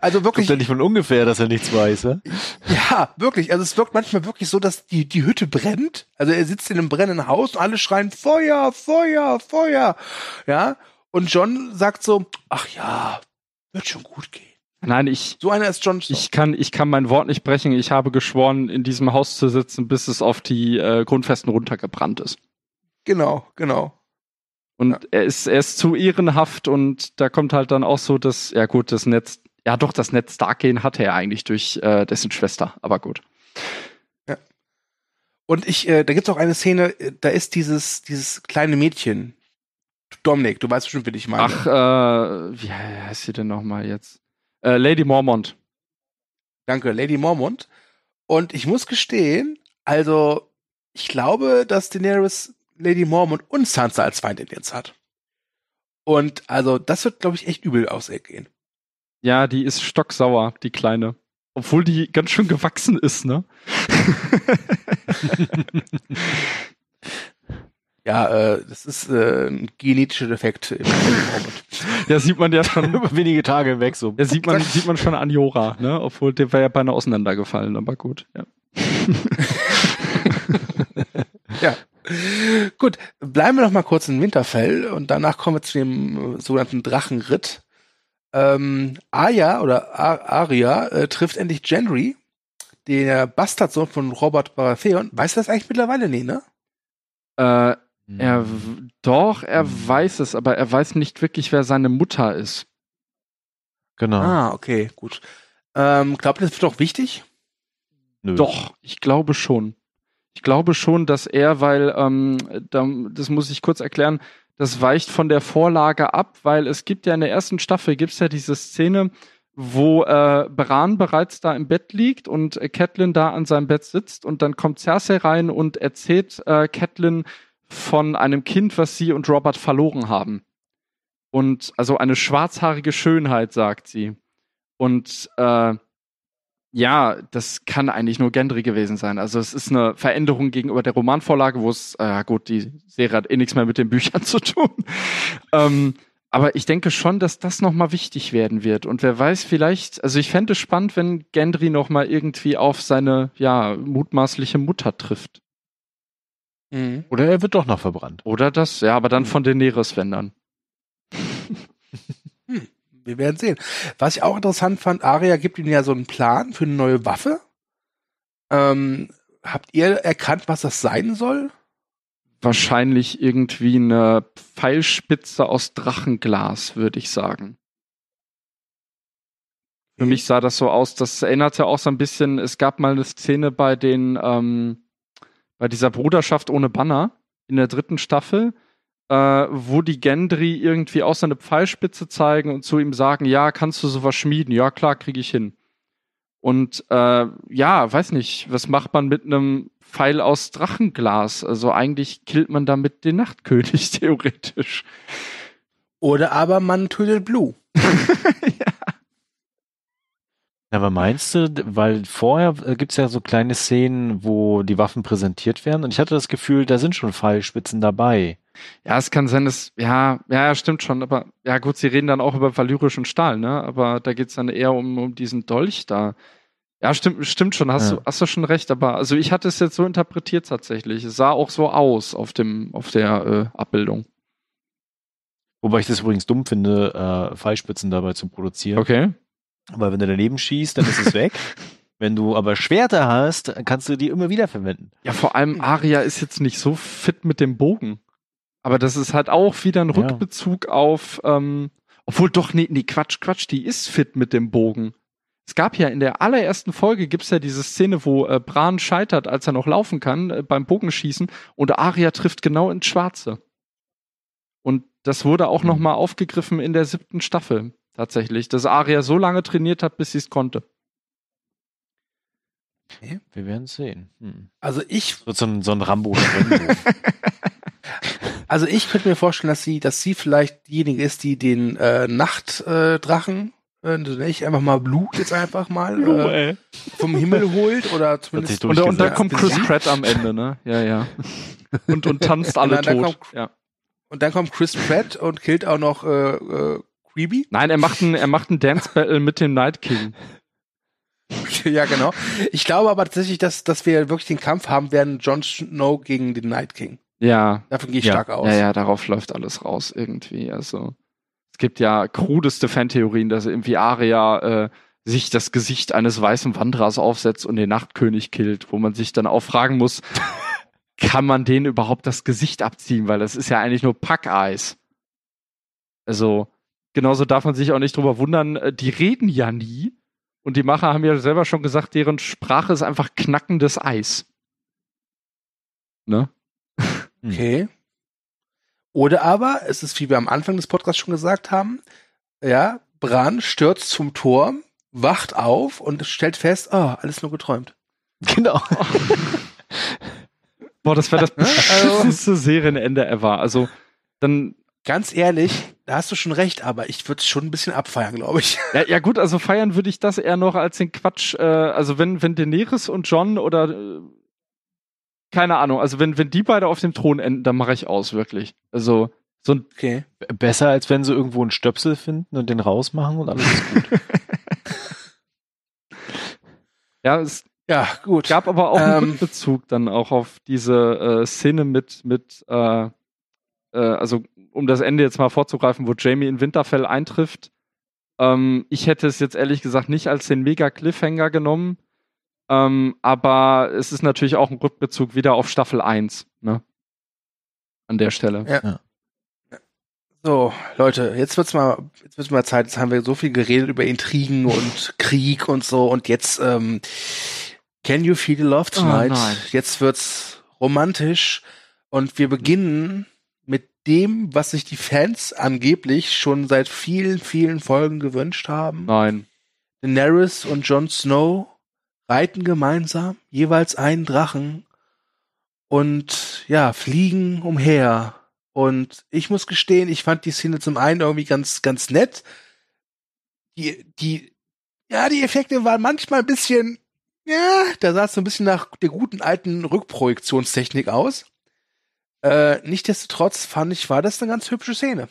also Kommt wirklich, ja nicht von ungefähr, dass er nichts weiß, ja? ja, wirklich. Also es wirkt manchmal wirklich so, dass die, die Hütte brennt. Also er sitzt in einem brennenden Haus und alle schreien Feuer, Feuer, Feuer. Ja. Und John sagt so, ach ja, wird schon gut gehen. Nein, ich, So einer ist Jon Snow. ich kann, ich kann mein Wort nicht brechen. Ich habe geschworen, in diesem Haus zu sitzen, bis es auf die äh, Grundfesten runtergebrannt ist. genau, genau. Und Ja. er ist, er ist zu ehrenhaft und da kommt halt dann auch so, dass, ja gut, das Netz, ja doch, das Netz Starkgehen hatte er eigentlich durch äh, dessen Schwester, aber gut. Und ich, äh, da gibt's auch eine Szene, äh, da ist dieses, dieses kleine Mädchen. Dominik, du weißt bestimmt, wie ich meine. Ach, äh, wie heißt sie denn nochmal jetzt? Äh, Lady Mormont. Danke, Lady Mormont. Und ich muss gestehen, also, ich glaube, dass Daenerys Lady Mormont und Sansa als Feindin jetzt hat. Und also, das wird, glaube ich, echt übel ausgehen. Ja, die ist stocksauer, die Kleine. Obwohl die ganz schön gewachsen ist, ne? [LAUGHS] [LAUGHS] Ja, äh, das ist äh, ein genetischer Defekt im [LAUGHS] ja, sieht man ja schon. Über [LAUGHS] wenige Tage hinweg so. Ja, sieht man, sieht man schon an Jora, ne? Obwohl der wäre ja beinahe auseinandergefallen, aber gut, ja. [LAUGHS] Ja. Gut, bleiben wir noch mal kurz in Winterfell und danach kommen wir zu dem äh, sogenannten Drachenritt. Ähm, Arya oder Ar Arya äh, trifft endlich Gendry, der Bastardsohn von Robert Baratheon. Weißt du das eigentlich mittlerweile? Nee, ne? Äh. Er, w- doch, er weiß es, aber er weiß nicht wirklich, wer seine Mutter ist. Genau. Ah, okay, gut. Ähm, glaubt ihr, das wird auch wichtig? Nö. Doch, ich glaube schon. Ich glaube schon, dass er, weil, ähm, da, das muss ich kurz erklären, das weicht von der Vorlage ab, weil es gibt ja in der ersten Staffel gibt's ja diese Szene, wo äh, Bran bereits da im Bett liegt und äh, Catelyn da an seinem Bett sitzt und dann kommt Cersei rein und erzählt äh, Catelyn von einem Kind, was sie und Robert verloren haben. Und also eine schwarzhaarige Schönheit, sagt sie. Und äh, ja, das kann eigentlich nur Gendry gewesen sein. Also es ist eine Veränderung gegenüber der Romanvorlage, wo es, äh, gut, die Serie hat eh nichts mehr mit den Büchern [LAUGHS] zu tun. ähm, aber ich denke schon, dass das nochmal wichtig werden wird. Und wer weiß, vielleicht, also ich fände es spannend, wenn Gendry nochmal irgendwie auf seine, ja, mutmaßliche Mutter trifft. Mhm. Oder er wird doch noch verbrannt. Oder das, ja, aber dann mhm. von Daenerys, wenn dann. [LAUGHS] Hm, wir werden sehen. Was ich auch interessant fand, Arya gibt ihm ja so einen Plan für eine neue Waffe. Ähm, habt ihr erkannt, was das sein soll? wahrscheinlich irgendwie eine Pfeilspitze aus Drachenglas, würde ich sagen. Für mich sah das so aus, das erinnerte auch so ein bisschen, es gab mal eine Szene bei den, ähm, bei dieser Bruderschaft ohne Banner in der dritten Staffel, äh, wo die Gendry irgendwie auch so eine Pfeilspitze zeigen und zu ihm sagen, ja, kannst du sowas schmieden? Ja, klar, kriege ich hin. Und äh, ja, weiß nicht, was macht man mit einem Pfeil aus Drachenglas. Also eigentlich killt man damit den Nachtkönig [LAUGHS] theoretisch. Oder aber man tötet Blue. [LAUGHS] ja. Aber meinst du, weil vorher äh, gibt es ja so kleine Szenen, wo die Waffen präsentiert werden und ich hatte das Gefühl, da sind schon Pfeilspitzen dabei. Ja, es kann sein, dass, ja, ja, stimmt schon, aber ja gut, sie reden dann auch über valyrischen Stahl, ne? Aber da geht es dann eher um, um diesen Dolch da. Ja, stimmt, stimmt schon, hast, ja. du, hast du schon recht, aber also ich hatte es jetzt so interpretiert tatsächlich. Es sah auch so aus auf dem, auf der äh, Abbildung. Wobei ich das übrigens dumm finde, äh, Pfeilspitzen dabei zu produzieren. Okay. Weil wenn du daneben schießt, dann ist es weg. [LAUGHS] Wenn du aber Schwerter hast, kannst du die immer wieder verwenden. Ja, vor allem Aria ist jetzt nicht so fit mit dem Bogen. Aber das ist halt auch wieder ein Rückbezug ja. auf, ähm, obwohl doch, nee, nee, Quatsch, Quatsch, die ist fit mit dem Bogen. Es gab ja in der allerersten Folge gibt's ja diese Szene, wo äh, Bran scheitert, als er noch laufen kann, äh, beim Bogenschießen und Arya trifft genau ins Schwarze. Und das wurde auch mhm. noch mal aufgegriffen in der siebten Staffel tatsächlich, dass Arya so lange trainiert hat, bis sie es konnte. Okay. Wir werden sehen. Hm. Also ich wird so ein, so ein Rambo. [LAUGHS] also ich könnte mir vorstellen, dass sie, dass sie vielleicht diejenige ist, die den äh, Nachtdrachen äh, nicht einfach mal Blut jetzt einfach mal [LAUGHS] äh, vom Himmel holt oder zumindest und, und dann kommt Chris Pratt am Ende, ne? Ja, ja. [LAUGHS] Und, und tanzt alle und dann, tot. kommt, ja. Und dann kommt Chris Pratt und killt auch noch äh, äh, Creepy. Nein, er macht ein, er macht ein Dance Battle mit dem Night King. [LAUGHS] ja, genau. Ich glaube aber tatsächlich, dass, dass wir wirklich den Kampf haben werden, Jon Snow gegen den Night King. Ja. Davon gehe ich ja. stark aus. Ja, ja, darauf läuft alles raus irgendwie. Also es gibt ja krudeste Fantheorien, dass irgendwie Arya äh, sich das Gesicht eines weißen Wanderers aufsetzt und den Nachtkönig killt, wo man sich dann auch fragen muss, [LAUGHS] kann man denen überhaupt das Gesicht abziehen, weil das ist ja eigentlich nur Packeis. Also, genauso darf man sich auch nicht drüber wundern, äh, die reden ja nie. Und die Macher haben ja selber schon gesagt, deren Sprache ist einfach knackendes Eis. Ne? Okay. Oder aber, es ist, wie wir am Anfang des Podcasts schon gesagt haben, ja, Bran stürzt zum Turm, wacht auf und stellt fest, oh, alles nur geträumt. [LAUGHS] Genau. Boah, das wäre das [LAUGHS] beschissenste Serienende ever. Also, dann. Ganz ehrlich, da hast du schon recht, aber ich würde es schon ein bisschen abfeiern, glaube ich. Ja, ja, gut, also feiern würde ich das eher noch als den Quatsch, äh, also wenn, wenn Daenerys und John oder äh, keine Ahnung. Also wenn, wenn die beide auf dem Thron enden, dann mache ich aus, wirklich. Also so ein okay. Besser, als wenn sie irgendwo einen Stöpsel finden und den rausmachen und alles ist gut. [LAUGHS] ja, es ja, gut. gab aber auch einen ähm, Bezug dann auch auf diese äh, Szene mit, mit äh, äh, also um das Ende jetzt mal vorzugreifen, wo Jamie in Winterfell eintrifft. Ähm, ich hätte es jetzt ehrlich gesagt nicht als den mega Cliffhanger genommen, ähm, aber es ist natürlich auch ein Rückbezug wieder auf Staffel 1, ne? An der Stelle. Ja. ja. So, Leute, jetzt wird's mal, jetzt wird's mal Zeit. Jetzt haben wir so viel geredet über Intrigen und [LAUGHS] Krieg und so. Und jetzt, ähm, Can You Feel the Love oh, Tonight? Oh jetzt wird's romantisch. Und wir beginnen dem, was sich die Fans angeblich schon seit vielen, vielen Folgen gewünscht haben. Nein. Daenerys und Jon Snow reiten gemeinsam jeweils einen Drachen und ja, fliegen umher. Und ich muss gestehen, ich fand die Szene zum einen irgendwie ganz, ganz nett. Die, die, ja, die Effekte waren manchmal ein bisschen, ja, da sah es so ein bisschen nach der guten alten Rückprojektionstechnik aus. Äh, Nichtsdestotrotz fand ich, war das eine ganz hübsche Szene.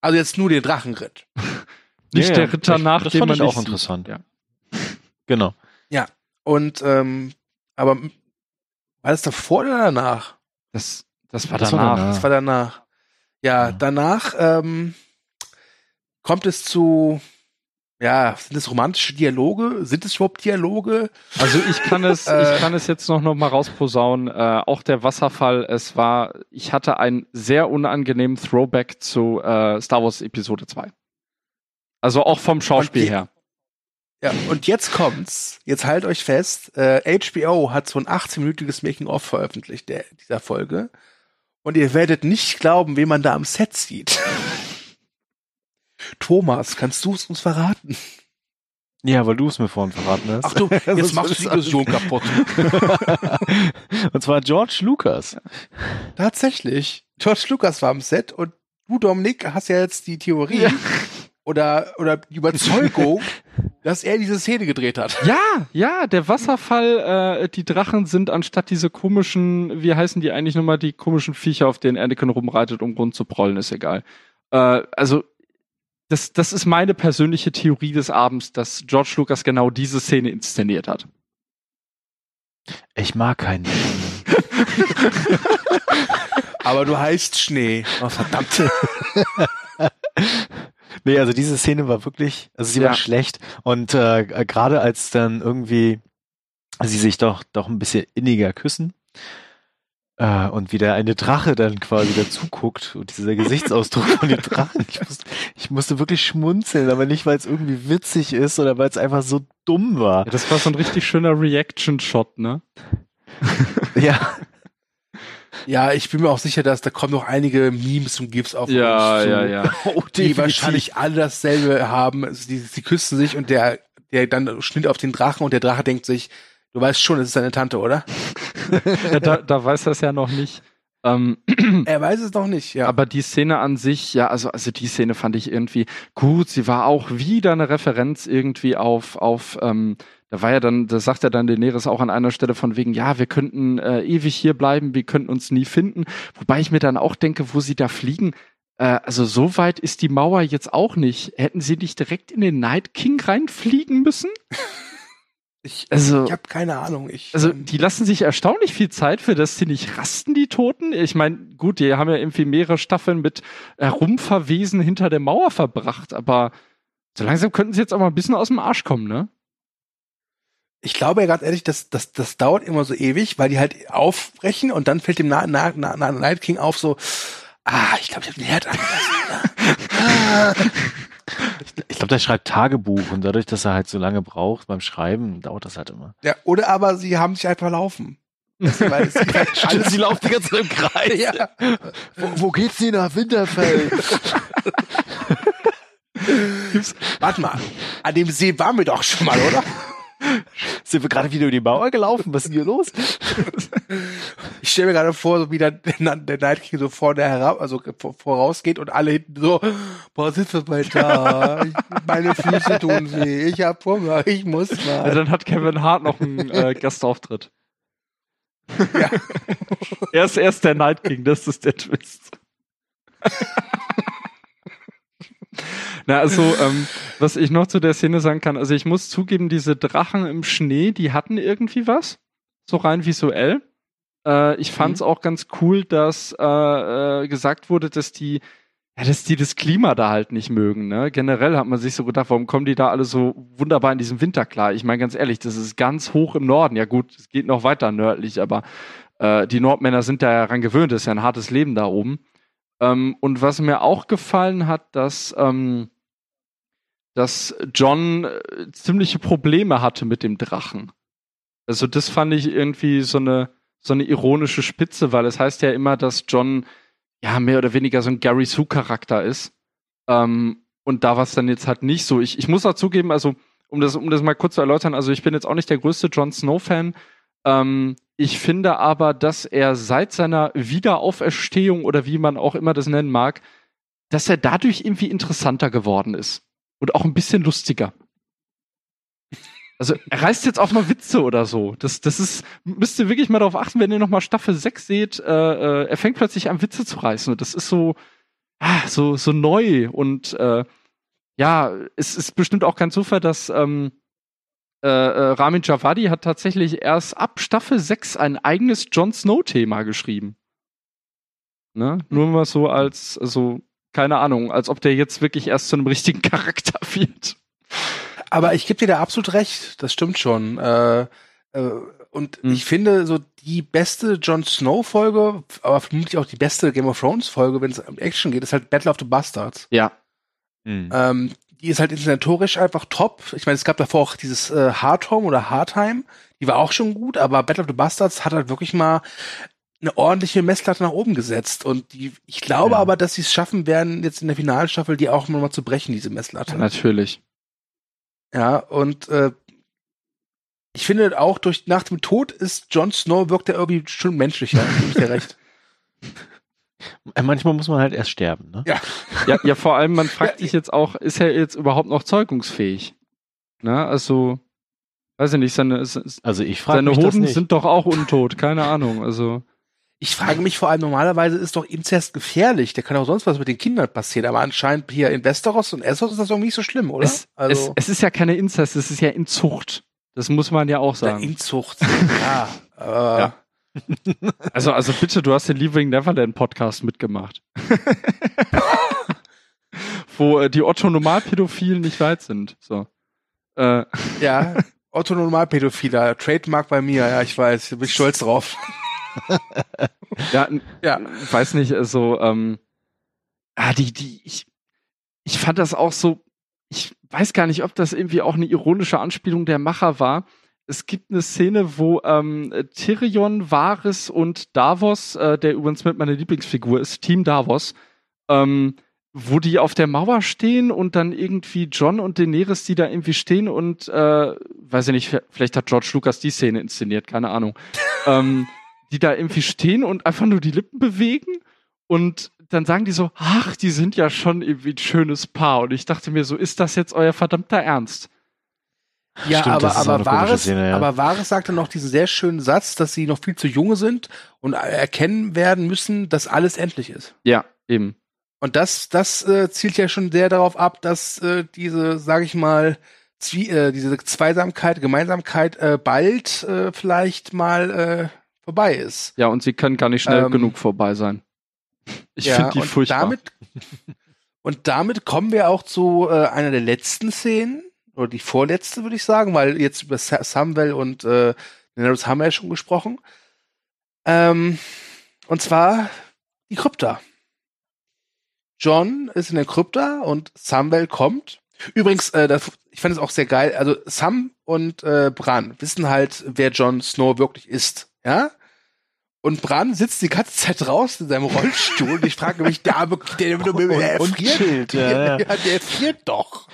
Also jetzt nur den Drachenritt. [LAUGHS] Nicht Ja, der ja, Ritter nach das dem fand man ich auch sieht. interessant. Ja. [LAUGHS] Genau. Und ähm, aber war das davor oder danach? Das, das war Das danach. danach. Das war danach. Ja, Ja. danach ähm, kommt es zu, ja, sind es romantische Dialoge? Sind es überhaupt Dialoge? Also ich kann es, [LAUGHS] Äh. ich kann es jetzt noch, noch mal rausposaunen. Äh, auch der Wasserfall, es war, ich hatte einen sehr unangenehmen Throwback zu äh, Star Wars Episode 2. Also auch vom Schauspiel her. Ja, und jetzt kommt's. Jetzt halt euch fest. Äh, HBO hat so ein 18-minütiges Making-of veröffentlicht der, dieser Folge. Und ihr werdet nicht glauben, wen man da am Set sieht. [LAUGHS] Thomas, kannst du es uns verraten? Ja, weil du es mir vorhin verraten hast. Ach du, [LAUGHS] jetzt machst du die Illusion kaputt. [LAUGHS] Und zwar George Lucas. Tatsächlich. George Lucas war am Set und du, Dominik, hast ja jetzt die Theorie oder, oder die Überzeugung, [LAUGHS] dass er diese Szene gedreht hat. Ja, ja, der Wasserfall, äh, die Drachen sind anstatt diese komischen, wie heißen die eigentlich nochmal, die komischen Viecher, auf denen Anakin rumreitet, um rund zu prollen, ist egal. Äh, also, das, das ist meine persönliche Theorie des Abends, dass George Lucas genau diese Szene inszeniert hat. Ich mag keinen. [LAUGHS] Aber du heißt Schnee. Oh, verdammt. [LAUGHS] Nee, also diese Szene war wirklich, also sie Ja. war schlecht. Und äh, gerade als dann irgendwie sie sich doch doch ein bisschen inniger küssen äh, und wie der eine Drache dann quasi dazu guckt und dieser Gesichtsausdruck von den Drachen, ich musste, ich musste wirklich schmunzeln, aber nicht, weil es irgendwie witzig ist oder weil es einfach so dumm war. Ja, das war so ein richtig schöner Reaction-Shot, ne? [LAUGHS] Ja, Ja, ich bin mir auch sicher, dass da kommen noch einige Memes und GIFs auf uns zu, ja. [LAUGHS] oh, die wahrscheinlich alle dasselbe haben. Also die, sie küssen sich und der, der dann schnitt auf den Drachen und der Drache denkt sich, du weißt schon, es ist deine Tante, oder? ja da, da weiß er es ja noch nicht. Ähm, [CLEARS THROAT] Er weiß es noch nicht, ja. Aber die Szene an sich, ja, also, also die Szene fand ich irgendwie gut. Sie war auch wieder eine Referenz irgendwie auf, auf, ähm, da war ja dann, da sagt ja dann Daenerys auch an einer Stelle von wegen, ja, wir könnten äh, ewig hier bleiben, wir könnten uns nie finden. Wobei ich mir dann auch denke, wo sie da fliegen, äh, also so weit ist die Mauer jetzt auch nicht. Hätten sie nicht direkt in den Night King reinfliegen müssen? [LAUGHS] ich Also, ich habe keine Ahnung. Ich, also ähm, die lassen sich erstaunlich viel Zeit für, dass sie nicht rasten, die Toten. Ich meine, gut, die haben ja irgendwie mehrere Staffeln mit Herumverwesen hinter der Mauer verbracht, aber so langsam könnten sie jetzt auch mal ein bisschen aus dem Arsch kommen, ne? ich glaube ja ganz ehrlich, das, das, das dauert immer so ewig, weil die halt aufbrechen und dann fällt dem Na Na Na Na Night King auf so, ah, ich glaube, ich habe den Herd angelassen. [LAUGHS] ah. Ich glaube, der schreibt Tagebuch und dadurch, dass er halt so lange braucht beim Schreiben, dauert das halt immer. Ja, oder aber sie haben sich einfach laufen. Das, weil es [LAUGHS] halt alles, sie laufen die ganze Zeit im Kreis. ja. Wo, wo geht's denn nach Winterfell? Warte mal, an dem See waren wir doch schon mal, oder? [LAUGHS] Sind wir gerade wieder über die Mauer gelaufen? Was ist denn hier los? Ich stelle mir gerade vor, so wie der, der, der Night King so vorne herab, also vor- vorausgeht und alle hinten so, boah, sitzt das mal da, meine Füße tun weh, ich hab Hunger, ich muss Ja, mal. dann hat Kevin Hart noch einen äh, [LAUGHS] Gastauftritt. Ja. [LAUGHS] er, ist, er ist der Night King, das ist der Twist. Na, also, ähm, was ich noch zu der Szene sagen kann, also ich muss zugeben, diese Drachen im Schnee, die hatten irgendwie was, so rein visuell. Äh, ich fand's auch ganz cool, dass äh, äh, gesagt wurde, dass die, ja, dass die das Klima da halt nicht mögen. Ne? Generell hat man sich so gedacht, warum kommen die da alle so wunderbar in diesem Winter klar? Ich meine ganz ehrlich, das ist ganz hoch im Norden. Ja gut, es geht noch weiter nördlich, aber äh, die Nordmänner sind da ja daran gewöhnt. Das ist ja ein hartes Leben da oben. Ähm, und was mir auch gefallen hat, dass ähm, dass John äh, ziemliche Probleme hatte mit dem Drachen. Also das fand ich irgendwie so eine so eine ironische Spitze, weil es heißt ja immer, dass John ja mehr oder weniger so ein Gary Sue Charakter ist. Ähm, und da war es dann jetzt halt nicht so. Ich, ich muss auch zugeben, also um das, um das mal kurz zu erläutern, also ich bin jetzt auch nicht der größte Jon Snow-Fan. Ähm, ich finde aber, dass er seit seiner Wiederauferstehung oder wie man auch immer das nennen mag, dass er dadurch irgendwie interessanter geworden ist. Und auch ein bisschen lustiger. Also er reißt jetzt auch mal Witze oder so. Das, das ist, müsst ihr wirklich mal darauf achten, wenn ihr noch mal Staffel 6 seht, äh, äh, er fängt plötzlich an, Witze zu reißen. Und das ist so, ah, so, so neu und äh, ja, es ist bestimmt auch kein Zufall, dass ähm, äh, äh, Ramin Javadi hat tatsächlich erst ab Staffel 6 ein eigenes Jon Snow-Thema geschrieben. Ne? Nur mal so als, also, keine Ahnung, als ob der jetzt wirklich erst zu einem richtigen [LAUGHS] Charakter wird. Aber ich gebe dir da absolut recht, das stimmt schon. Äh, äh, und hm. ich finde, so die beste Jon Snow-Folge, aber vermutlich auch die beste Game of Thrones-Folge, wenn es um Action geht, ist halt Battle of the Bastards. Ja. Hm. Ähm, die ist halt inszenatorisch einfach top. Ich meine, es gab davor auch dieses äh, Hard Home oder Hardtime, die war auch schon gut, aber Battle of the Bastards hat halt wirklich mal eine ordentliche Messlatte nach oben gesetzt. Und die, ich glaube ja. aber, dass sie es schaffen werden, jetzt in der Finalstaffel die auch mal zu brechen, diese Messlatte. Ja, natürlich. Ja, und äh, ich finde auch durch nach dem Tod ist Jon Snow wirkt er irgendwie schon menschlicher. ich dir recht. [LAUGHS] Äh, manchmal muss man halt erst sterben, ne? Ja. [LAUGHS] Ja, ja vor allem, man fragt sich jetzt auch, ist er jetzt überhaupt noch zeugungsfähig? Ne? Also, weiß ich nicht, seine, also ich frage seine Hoden sind doch auch untot, keine Ahnung. Also. Ich frage mich vor allem, normalerweise ist doch Inzest gefährlich. Der kann auch sonst was mit den Kindern passieren. Aber anscheinend hier in Westeros und Essos ist das irgendwie nicht so schlimm, oder? Es, also, es, es ist ja keine Inzest, es ist ja Inzucht. Das muss man ja auch sagen. Ja, Inzucht, ja. Aber [LAUGHS] ja. Also, also bitte, du hast den Leaving Neverland Podcast mitgemacht. [LAUGHS] Wo äh, die Otto-Normalpädophilen nicht weit sind. So. Äh. Ja, [LAUGHS] Otto-Normalpädophiler, Trademark bei mir, ja, ich weiß, bin ich stolz drauf. ja, ja, weiß nicht, also, ähm, ah, die, die, ich, ich fand das auch so, ich weiß gar nicht, ob das irgendwie auch eine ironische Anspielung der Macher war, es gibt eine Szene, wo ähm, Tyrion, Varys und Davos, äh, der übrigens mit meiner Lieblingsfigur ist, Team Davos, ähm, wo die auf der Mauer stehen und dann irgendwie John und Daenerys, die da irgendwie stehen und, äh, weiß ich nicht, vielleicht hat George Lucas die Szene inszeniert, keine Ahnung, [LAUGHS] ähm, die da irgendwie stehen und einfach nur die Lippen bewegen und dann sagen die so, ach, die sind ja schon irgendwie ein schönes Paar. Und ich dachte mir so, ist das jetzt euer verdammter Ernst? Ja, Stimmt, aber, aber Wahres, Szene, ja. aber Wahres sagte noch diesen sehr schönen Satz, dass sie noch viel zu junge sind und erkennen werden müssen, dass alles endlich ist. Ja, eben. Und das, das äh, zielt ja schon sehr darauf ab, dass äh, diese, sag ich mal, Zwie äh, diese Zweisamkeit, Gemeinsamkeit äh, bald äh, vielleicht mal äh, vorbei ist. Ja, und sie können gar nicht schnell ähm, genug vorbei sein. Ich ja, finde die furchtbar. Damit, [LAUGHS] und damit kommen wir auch zu äh, einer der letzten Szenen oder die vorletzte, würde ich sagen, weil jetzt über Samwell und äh, Daenerys haben wir ja schon gesprochen. Ähm, und zwar die Krypta. John ist in der Krypta und Samwell kommt. Übrigens, äh, das, ich fand es auch sehr geil. Also Sam und äh, Bran wissen halt, wer John Snow wirklich ist. Ja? Und Bran sitzt die ganze Zeit draußen in seinem Rollstuhl und ich frage mich, der, der, der, der, der, friert, ja, ja. [LAUGHS] der friert doch.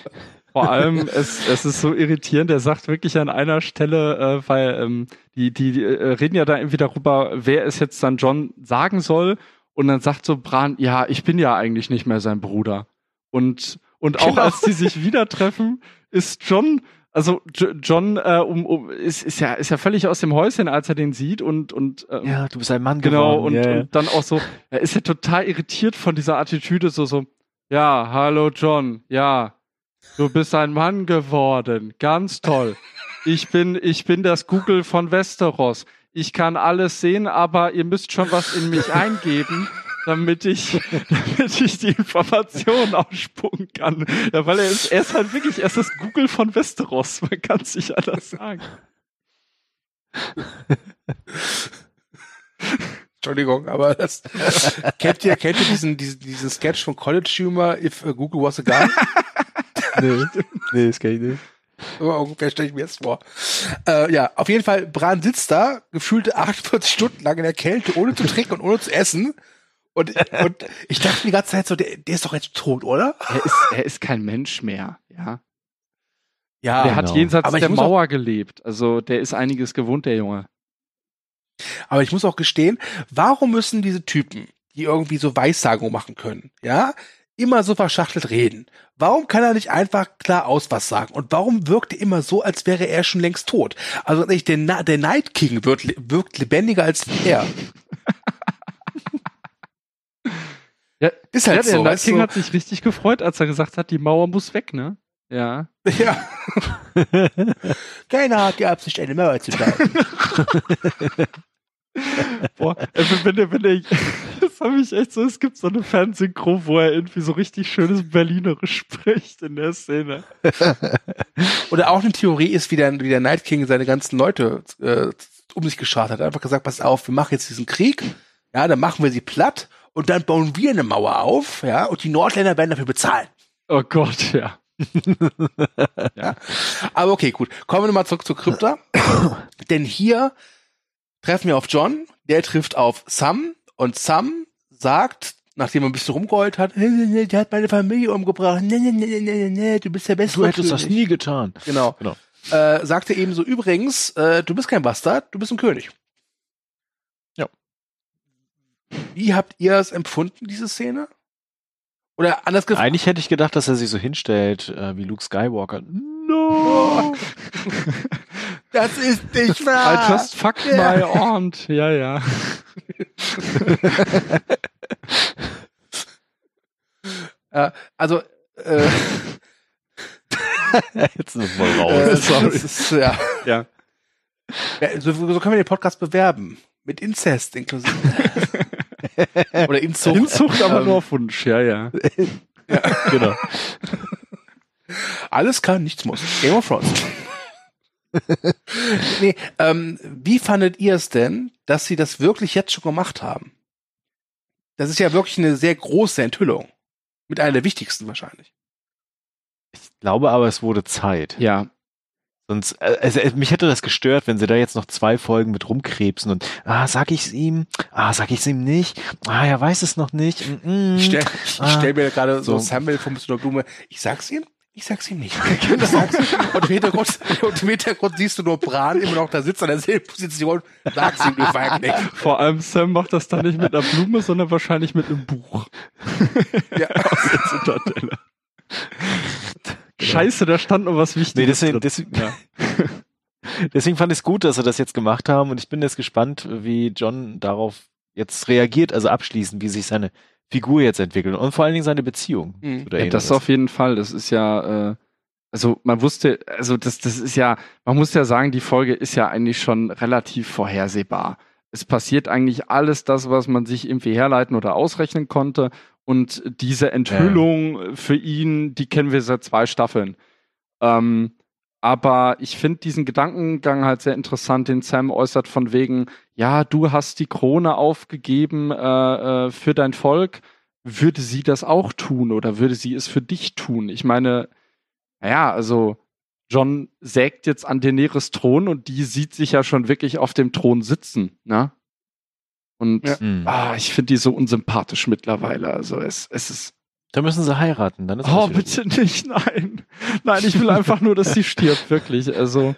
Vor allem, es, es ist so irritierend, er sagt wirklich an einer Stelle, äh, weil ähm, die, die, äh, reden ja da irgendwie darüber, wer es jetzt dann John sagen soll. Und dann sagt so Bran, ja, ich bin ja eigentlich nicht mehr sein Bruder. Und, und auch genau. als die sich wieder treffen, ist John, also John äh, um, um, ist, ist, ja, ist ja völlig aus dem Häuschen, als er den sieht und, und ähm, Ja, du bist ein Mann genau, geworden. Genau, und, yeah. und dann auch so, er ist ja total irritiert von dieser Attitüde, so, so, ja, hallo John, ja, Du bist ein Mann geworden. Ganz toll. Ich bin, ich bin das Google von Westeros. Ich kann alles sehen, aber ihr müsst schon was in mich eingeben, damit ich, [LAUGHS] damit ich die Informationen ausspucken kann. Ja, weil er ist, er ist halt wirklich, er ist das Google von Westeros. Man kann es nicht anders sagen. Entschuldigung, aber das [LAUGHS] kennt ihr, kennt ihr diesen, diesen, diesen Sketch von College Humor, If uh, Google was a guy? [LAUGHS] nee, [LAUGHS] nee, das kann ich nicht. So ungefähr stelle ich mir jetzt vor. Äh, ja, auf jeden Fall, Bran sitzt da, gefühlte 48 Stunden lang in der Kälte, ohne zu trinken und ohne zu essen. Und, und ich dachte die ganze Zeit so, der, der ist doch jetzt tot, oder? Er ist, er ist kein Mensch mehr, ja. Ja, der genau. hat jenseits Aber der Mauer gelebt. Also der ist einiges gewohnt, der Junge. Aber ich muss auch gestehen, warum müssen diese Typen, die irgendwie so Weissagung machen können, ja, immer so verschachtelt reden? Warum kann er nicht einfach klar aus was sagen? Und warum wirkt er immer so, als wäre er schon längst tot? Also der, der Night King wirkt, wirkt lebendiger als er. [LAUGHS] Ja, Ist halt ja, der so. Night weißt King du? hat sich richtig gefreut, als er gesagt hat, die Mauer muss weg, ne? Ja. [LAUGHS] Ja. Keiner hat die Absicht, eine Mauer zu bauen. [LAUGHS] Boah, wenn der, wenn der, das habe ich echt so, es gibt so eine Fernsynchro, wo er irgendwie so richtig schönes Berlinerisch spricht in der Szene. [LAUGHS] Oder auch eine Theorie ist, wie der, wie der Night King seine ganzen Leute äh, um sich geschart hat. Einfach gesagt, pass auf, wir machen jetzt diesen Krieg, ja, dann machen wir sie platt und dann bauen wir eine Mauer auf, ja, und die Nordländer werden dafür bezahlen. Oh Gott, ja. [LAUGHS] Aber okay, gut. Kommen wir nochmal zurück zu Krypta. [COUGHS] Denn hier treffen wir auf John, der trifft auf Sam und Sam sagt, nachdem er ein bisschen rumgeheult hat, "Nee, nee, nee, der hat meine Familie umgebracht. Nee, nee, nee, nee, nee, nee, du bist der beste Du hättest das König." nie getan. Genau. Genau. Äh, sagte eben so, übrigens, äh, du bist kein Bastard, du bist ein König. Ja. Wie habt ihr es empfunden, diese Szene? Oder anders gefragt, Eigentlich hätte ich gedacht, dass er sich so hinstellt äh, wie Luke Skywalker. No! [LAUGHS] [LAUGHS] das ist nicht [LAUGHS] I wahr. just fucked Ja. my aunt. Ja, ja. [LAUGHS] Also, äh, [LAUGHS] Jetzt ist mal äh, raus. das ist, ja. Ja. ja so, so können wir den Podcast bewerben. Mit Inzest inklusive. Oder Inzucht. Inzucht aber Ähm, nur auf Wunsch, ja, ja. genau. Alles kann, nichts muss. Game of Thrones. Nee, ähm, wie fandet ihr es denn, dass sie das wirklich jetzt schon gemacht haben? Das ist ja wirklich eine sehr große Enthüllung. Mit einer der wichtigsten wahrscheinlich. Ich glaube aber, es wurde Zeit. Ja. Sonst, also, mich hätte das gestört, wenn sie da jetzt noch zwei Folgen mit rumkrebsen und, ah, sag ich's ihm? Ah, sag ich's ihm nicht? Ah, er weiß es noch nicht. Mm, mm. Ich stell, ich Ah, stell mir gerade so, so. Samuel von Mr. Blume, ich sag's ihm, ich sag's ihm nicht. [LAUGHS] Ihm. Und im Hintergrund, und im Hintergrund siehst du nur Bran immer noch da sitzt an derselben Position, sag's ihm, du Feigling. Vor allem Sam macht das dann nicht mit einer Blume, sondern wahrscheinlich mit einem Buch. Ja. [LAUGHS] Aus der. Scheiße, da stand noch was Wichtiges. Nee, deswegen, drin. deswegen, Ja. [LAUGHS] deswegen fand ich es gut, dass sie das jetzt gemacht haben und ich bin jetzt gespannt, wie John darauf jetzt reagiert, also abschließend, wie sich seine Figur jetzt entwickelt und vor allen Dingen seine Beziehung. Mhm. zu der Ja, das auf jeden Fall. Das ist ja, äh, also man wusste, also das, das ist ja, man muss ja sagen, die Folge ist ja eigentlich schon relativ vorhersehbar. Es passiert eigentlich alles das, was man sich irgendwie herleiten oder ausrechnen konnte. Und diese Enthüllung für ihn, die kennen wir seit zwei Staffeln. Ähm, aber ich finde diesen Gedankengang halt sehr interessant, den Sam äußert von wegen, ja, du hast die Krone aufgegeben äh, äh, für dein Volk. Würde sie das auch tun oder würde sie es für dich tun? Ich meine, naja, also John sägt jetzt an Daenerys Thron und die sieht sich ja schon wirklich auf dem Thron sitzen, ne? Und Ja. Hm. ah, ich finde die so unsympathisch mittlerweile. Also es, es ist. Da müssen sie heiraten, dann ist Oh, bitte nicht, nein. Nein, ich will einfach nur, dass sie stirbt, [LAUGHS] wirklich. Also.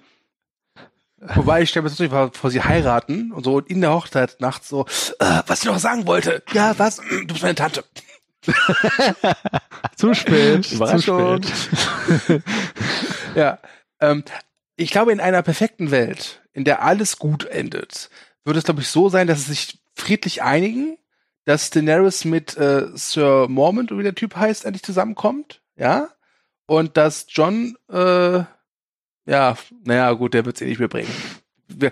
Wobei ich stelle mir das natürlich vor, vor sie heiraten und so in der Hochzeit nachts so, äh, was ich noch sagen wollte. Ja, was? [CLEARS THROAT] Du bist meine Tante. Zu spät. zu spät. [LAUGHS] Ja. Ähm, ich glaube, in einer perfekten Welt, in der alles gut endet, würde es, glaube ich, so sein, dass sie sich friedlich einigen, dass Daenerys mit äh, Sir Mormont, wie der Typ heißt, endlich zusammenkommt, ja, und dass John, äh, ja, naja, gut, der wird es eh nicht mehr bringen. Wir,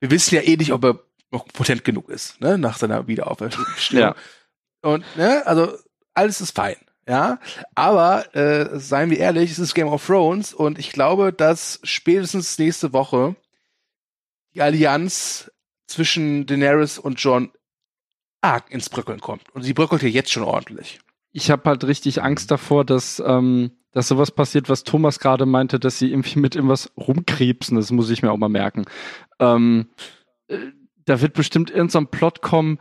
wir wissen ja eh nicht, ob er noch potent genug ist, ne, nach seiner Wiederauferstehung. Ja. Und, ne, also, alles ist fein, ja. Aber, äh, seien wir ehrlich, es ist Game of Thrones und ich glaube, dass spätestens nächste Woche die Allianz zwischen Daenerys und John arg ins Bröckeln kommt. Und sie bröckelt ja jetzt schon ordentlich. Ich habe halt richtig Angst davor, dass, ähm, dass sowas passiert, was Thomas gerade meinte, dass sie irgendwie mit irgendwas rumkrebsen. Das muss ich mir auch mal merken. Ähm, äh, da wird bestimmt irgendein so Plot kommen.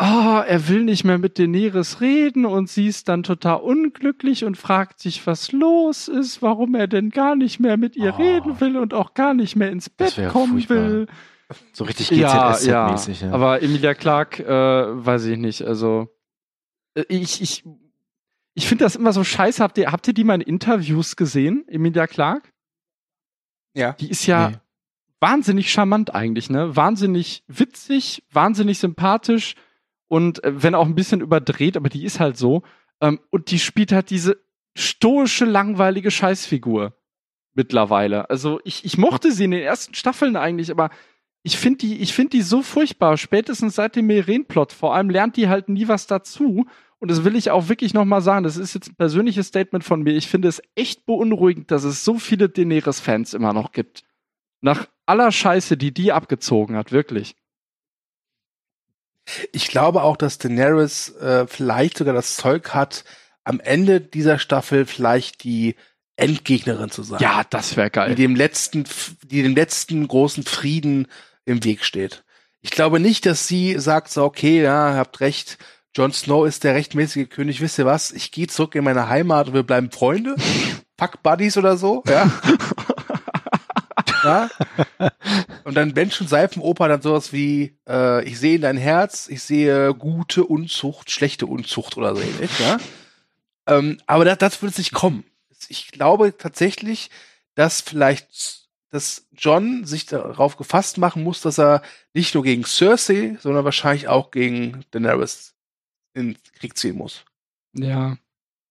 Ah, er will nicht mehr mit Daenerys reden und sie ist dann total unglücklich und fragt sich, was los ist, warum er denn gar nicht mehr mit ihr Oh. reden will und auch gar nicht mehr ins Bett kommen furchtbar. will. So richtig Ja, GZSZ-mäßig. ja. Aber Emilia Clark, äh, weiß ich nicht. Also äh, ich, ich, ich finde das immer so scheiße. Habt ihr, habt ihr die mal in Interviews gesehen, Emilia Clark? Ja. Die ist ja Nee. wahnsinnig charmant eigentlich, ne? Wahnsinnig witzig, wahnsinnig sympathisch und äh, wenn auch ein bisschen überdreht, aber die ist halt so. Ähm, und die spielt halt diese stoische, langweilige Scheißfigur mittlerweile. Also ich, ich mochte sie in den ersten Staffeln eigentlich, aber ich finde die, ich finde die so furchtbar. Spätestens seit dem Meren-Plot. Vor allem lernt die halt nie was dazu. Und das will ich auch wirklich nochmal sagen. Das ist jetzt ein persönliches Statement von mir. Ich finde es echt beunruhigend, dass es so viele Daenerys-Fans immer noch gibt. Nach aller Scheiße, die die abgezogen hat, wirklich. Ich glaube auch, dass Daenerys äh, vielleicht sogar das Zeug hat, am Ende dieser Staffel vielleicht die Endgegnerin zu sein. Ja, das wäre geil. Die dem letzten, die dem letzten großen Frieden im Weg steht. Ich glaube nicht, dass sie sagt so, okay, ja, habt recht, Jon Snow ist der rechtmäßige König, wisst ihr was? Ich gehe zurück in meine Heimat und wir bleiben Freunde. Fuck Buddies oder so, ja. ja. Und dann Mensch und Seifenoper dann sowas wie, äh, ich sehe in dein Herz, ich sehe gute Unzucht, schlechte Unzucht oder so ähnlich, ja. Ähm, aber das, das wird nicht kommen. Ich glaube tatsächlich, dass vielleicht dass John sich darauf gefasst machen muss, dass er nicht nur gegen Cersei, sondern wahrscheinlich auch gegen Daenerys in Krieg ziehen muss. Ja.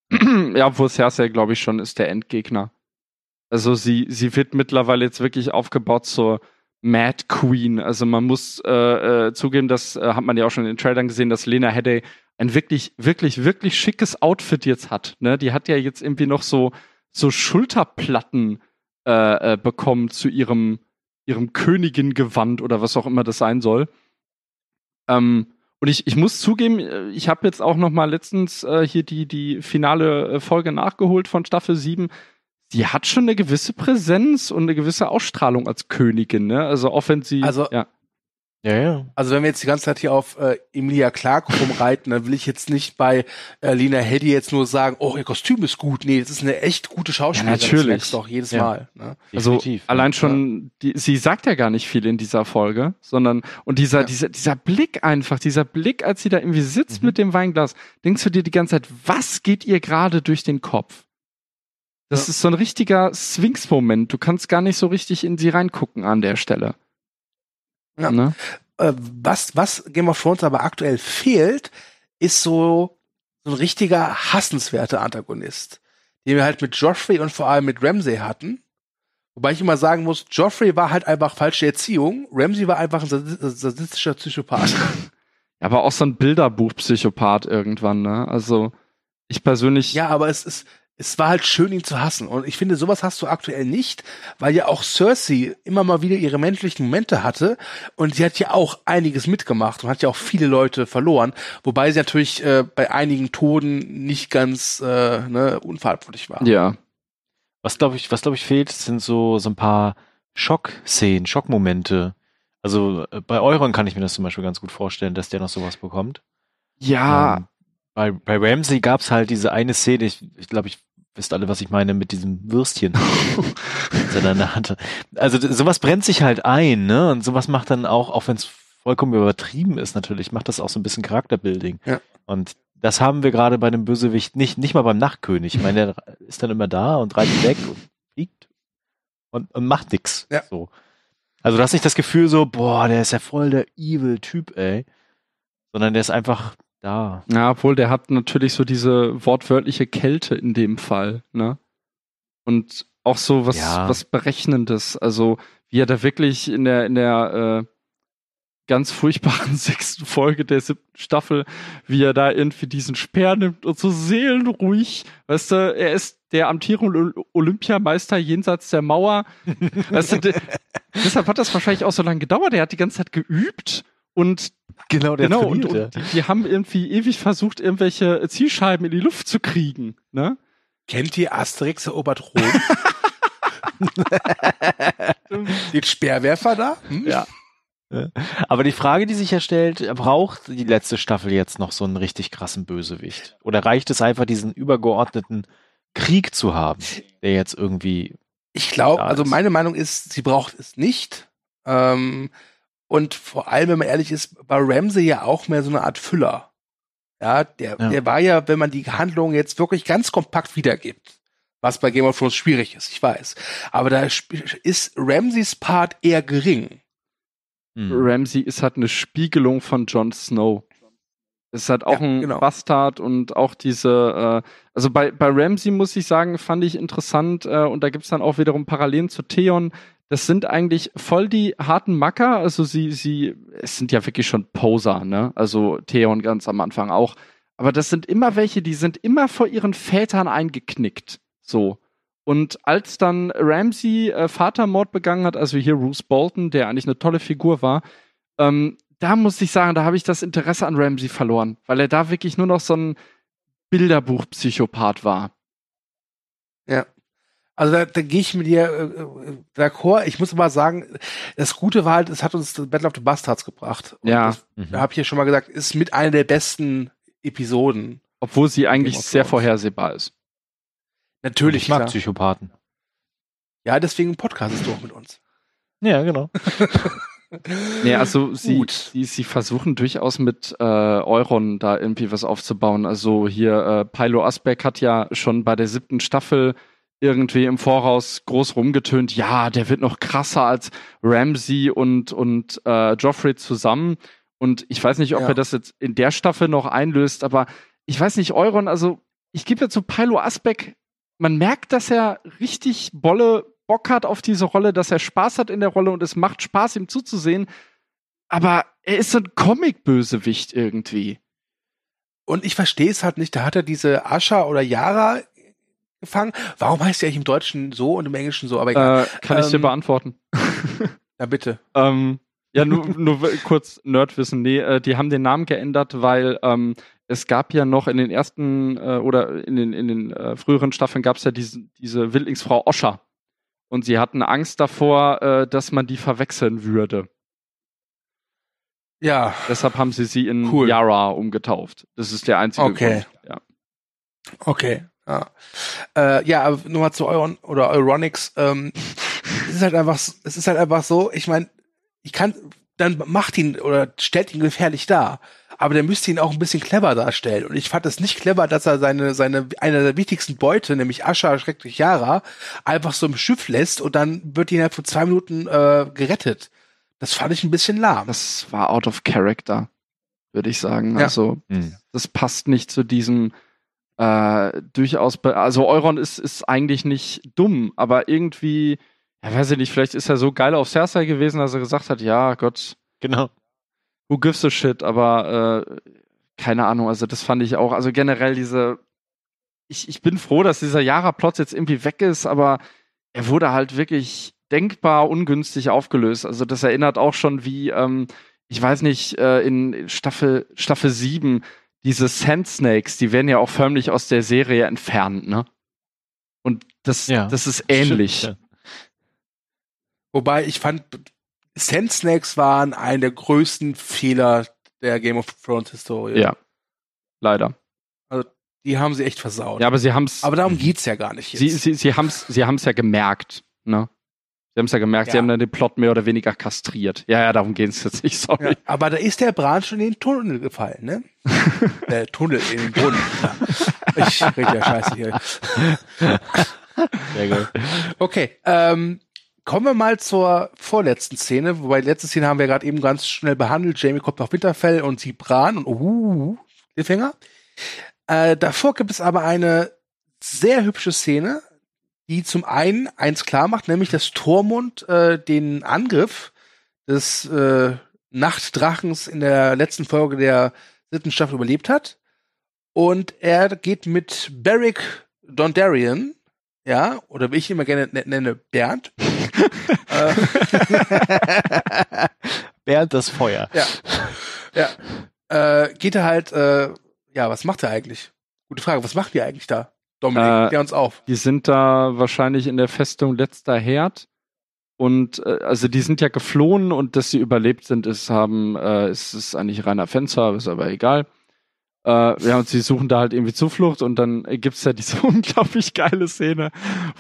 [CLEARS THROAT] ja, obwohl Cersei, glaube ich, schon ist der Endgegner. Also sie, sie wird mittlerweile jetzt wirklich aufgebaut zur Mad Queen. Also man muss äh, äh, zugeben, das äh, hat man ja auch schon in den Trailern gesehen, dass Lena Headey ein wirklich, wirklich, wirklich schickes Outfit jetzt hat. Ne? Die hat ja jetzt irgendwie noch so, so Schulterplatten äh, äh, bekommen zu ihrem, ihrem Königin-Gewand oder was auch immer das sein soll. Ähm, und ich, ich muss zugeben, äh, ich habe jetzt auch noch mal letztens äh, hier die, die finale äh, Folge nachgeholt von Staffel 7. Sie hat schon eine gewisse Präsenz und eine gewisse Ausstrahlung als Königin, ne? Also auch wenn sie. Also, ja. Ja, ja. Also wenn wir jetzt die ganze Zeit hier auf äh, Emilia Clark rumreiten, dann will ich jetzt nicht bei äh, Lena Headey jetzt nur sagen, oh, ihr Kostüm ist gut. Nee, das ist eine echt gute Schauspielerin. Ja, natürlich. Das doch jedes ja. Mal. Ne? Also Definitiv, allein schon, die, sie sagt ja gar nicht viel in dieser Folge, sondern und dieser, ja. dieser, dieser Blick einfach, dieser Blick, als sie da irgendwie sitzt mhm. mit dem Weinglas, denkst du dir die ganze Zeit, was geht ihr gerade durch den Kopf? Das ist so ein richtiger Sphinx-Moment. Du kannst gar nicht so richtig in sie reingucken an der Stelle. Ja. Ne? Äh, was, was Game of Thrones aber aktuell fehlt, ist so, so ein richtiger hassenswerter Antagonist, den wir halt mit Joffrey und vor allem mit Ramsay hatten. Wobei ich immer sagen muss, Joffrey war halt einfach falsche Erziehung, Ramsay war einfach ein sadistischer Psychopath. [LAUGHS] aber auch so ein Bilderbuch-Psychopath irgendwann, ne? Also ich persönlich. Ja, aber es ist, es war halt schön, ihn zu hassen. Und ich finde, sowas hast du aktuell nicht, weil ja auch Cersei immer mal wieder ihre menschlichen Momente hatte. Und sie hat ja auch einiges mitgemacht und hat ja auch viele Leute verloren. Wobei sie natürlich äh, bei einigen Toten nicht ganz äh, ne, unverantwortlich war. Ja. Was glaube ich, was glaube ich fehlt, sind so, so ein paar Schockszenen, Schockmomente. Also äh, bei Euron kann ich mir das zum Beispiel ganz gut vorstellen, dass der noch sowas bekommt. Ja. Ähm, bei, bei Ramsey gab es halt diese eine Szene, ich, ich glaube, ich wisst alle, was ich meine mit diesem Würstchen, er. Also sowas brennt sich halt ein, ne? Und sowas macht dann auch, auch wenn es vollkommen übertrieben ist, natürlich, macht das auch so ein bisschen Charakterbuilding. Ja. Und das haben wir gerade bei dem Bösewicht nicht, nicht mal beim Nachtkönig. Ich meine, der ist dann immer da und reitet weg und fliegt und, und macht nix. Ja. So. Also du hast nicht das Gefühl so, boah, der ist ja voll der evil Typ, ey. Sondern der ist einfach da. Ja, obwohl der hat natürlich so diese wortwörtliche Kälte in dem Fall, ne? Und auch so was, ja. was Berechnendes. Also, wie er da wirklich in der, in der äh, ganz furchtbaren [LAUGHS] sechsten Folge der siebten Staffel, wie er da irgendwie diesen Speer nimmt und so seelenruhig, weißt du, er ist der amtierende Olympiameister jenseits der Mauer. [LAUGHS] weißt du, deshalb hat das wahrscheinlich auch so lange gedauert. Er hat die ganze Zeit geübt und genau, der genau und, und die, die, haben irgendwie ewig versucht, irgendwelche Zielscheiben in die Luft zu kriegen. Ne? Kennt ihr Asterix erobert Rom? [LAUGHS] Den Speerwerfer da? Hm? Ja. Aber die Frage, die sich ja stellt, braucht die letzte Staffel jetzt noch so einen richtig krassen Bösewicht? Oder reicht es einfach, diesen übergeordneten Krieg zu haben, der jetzt irgendwie. Ich glaube, also meine Meinung ist, sie braucht es nicht. Ähm, und vor allem, wenn man ehrlich ist, war Ramsey ja auch mehr so eine Art Füller. Ja, der, ja. der war ja, wenn man die Handlung jetzt wirklich ganz kompakt wiedergibt, was bei Game of Thrones schwierig ist, ich weiß. Aber da ist Ramseys Part eher gering. Hm. Ramsey ist halt eine Spiegelung von Jon Snow. Ist halt auch ja, ein genau. Bastard und auch diese, äh, also bei, bei Ramsey muss ich sagen, fand ich interessant äh, und da gibt's dann auch wiederum Parallelen zu Theon. Das sind eigentlich voll die harten Macker, also sie, sie, es sind ja wirklich schon Poser, ne? Also Theon ganz am Anfang auch. Aber das sind immer welche, die sind immer vor ihren Vätern eingeknickt. So. Und als dann Ramsey äh, Vatermord begangen hat, also hier Bruce Bolton, der eigentlich eine tolle Figur war, ähm, da muss ich sagen, da habe ich das Interesse an Ramsey verloren, weil er da wirklich nur noch so ein Bilderbuch-Psychopath war. Ja. Also da, da gehe ich mit dir äh, äh, d'accord. Ich muss aber sagen, das Gute war halt, es hat uns Battle of the Bastards gebracht. Und ja. Das, mhm. Da habe ich ja schon mal gesagt, ist mit einer der besten Episoden. Obwohl sie eigentlich sehr vorhersehbar ist. Natürlich. Ich mag klar. Psychopathen. Ja, deswegen podcastest du auch mit uns. Ja, genau. [LAUGHS] nee, also sie, sie, sie, versuchen durchaus mit äh, Euron da irgendwie was aufzubauen. Also hier, äh, Pilo Asbeck hat ja schon bei der siebten Staffel irgendwie im Voraus groß rumgetönt, ja, der wird noch krasser als Ramsey und, und äh, Joffrey zusammen. Und ich weiß nicht, ob ja. er das jetzt in der Staffel noch einlöst, aber ich weiß nicht, Euron, also ich gebe ja zu Pilo Asbeck man merkt, dass er richtig Bolle Bock hat auf diese Rolle, dass er Spaß hat in der Rolle und es macht Spaß, ihm zuzusehen. Aber er ist so ein Comic-Bösewicht irgendwie. Und ich verstehe es halt nicht. Da hat er diese Ascha oder Yara gefangen. Warum heißt er eigentlich im Deutschen so und im Englischen so? Aber egal. Äh, kann ähm, ich dir ähm, beantworten? [LAUGHS] ja, bitte. ähm, ja, nur, nur kurz Nerdwissen. Nee, äh, die haben den Namen geändert, weil ähm, es gab ja noch in den ersten äh, oder in den, in den äh, früheren Staffeln gab es ja diese, diese Wildlingsfrau Oscha. Und sie hatten Angst davor, äh, dass man die verwechseln würde. Ja. Deshalb haben sie sie in cool. Yara umgetauft. Das ist der einzige okay. Grund. Ja. Okay. Ja, äh, ja aber nur mal zu Euron oder Euronics. Ähm, es ist halt einfach, es ist halt einfach so. Ich meine, ich kann, dann macht ihn oder stellt ihn gefährlich dar aber der müsste ihn auch ein bisschen clever darstellen. Und ich fand es nicht clever, dass er seine, seine, eine der wichtigsten Beute, nämlich Ascha schrecklich Yara, einfach so im Schiff lässt und dann wird ihn halt für zwei Minuten äh, gerettet. Das fand ich ein bisschen lahm. Das war out of character, würde ich sagen. Ja. Also, mhm. das passt nicht zu diesem äh, durchaus, also Euron ist, ist eigentlich nicht dumm, aber irgendwie, ja, weiß ich nicht, vielleicht ist er so geil auf Cersei gewesen, dass er gesagt hat, ja, Gott. Genau who gives a shit, aber äh, keine Ahnung, also das fand ich auch, also generell diese, ich, ich bin froh, dass dieser Yara-Plot jetzt irgendwie weg ist, aber er wurde halt wirklich denkbar ungünstig aufgelöst. Also das erinnert auch schon wie, ähm, ich weiß nicht, äh, in Staffel, Staffel 7, diese Sand Snakes, die werden ja auch förmlich aus der Serie entfernt, ne? Und das, ja, das ist ähnlich. Stimmt, ja. Wobei ich fand, Sand Snakes waren einer der größten Fehler der Game of Thrones Historie. Ja. Leider. Also, die haben sie echt versaut. Ja, aber sie haben's. Aber darum geht's ja gar nicht jetzt. Sie, sie, sie haben's, sie haben's ja gemerkt, ne? Sie haben es ja gemerkt, ja. sie haben dann den Plot mehr oder weniger kastriert. Ja, ja, darum geht's jetzt nicht, sorry. Ja, aber da ist der Bran schon in den Tunnel gefallen, ne? der [LAUGHS] Tunnel in den Brunnen. Ja. Ich rede ja scheiße hier. Sehr gut. Okay, ähm, Kommen wir mal zur vorletzten Szene, wobei die letzte Szene haben wir gerade eben ganz schnell behandelt. Jamie kommt nach Winterfell und sie Bran und uh, Cliffhanger. Äh, davor gibt es aber eine sehr hübsche Szene, die zum einen eins klar macht, nämlich dass Tormund äh, den Angriff des äh, Nachtdrachens in der letzten Folge der siebten Staffel überlebt hat. Und er geht mit Beric Dondarrion, ja, oder wie ich ihn immer gerne nenne, Bernd. [LAUGHS] Bernd das Feuer. Ja. Ja. Äh, geht er halt, äh, ja, was macht er eigentlich? Gute Frage, was macht ihr eigentlich da? Dominik, äh, der uns auf. Die sind da wahrscheinlich in der Festung letzter Herd. Und äh, also die sind ja geflohen und dass sie überlebt sind, ist haben, äh, ist, ist eigentlich reiner Fanservice, aber egal. Äh, ja, und sie suchen da halt irgendwie Zuflucht und dann gibt's ja diese [LAUGHS] unglaublich geile Szene,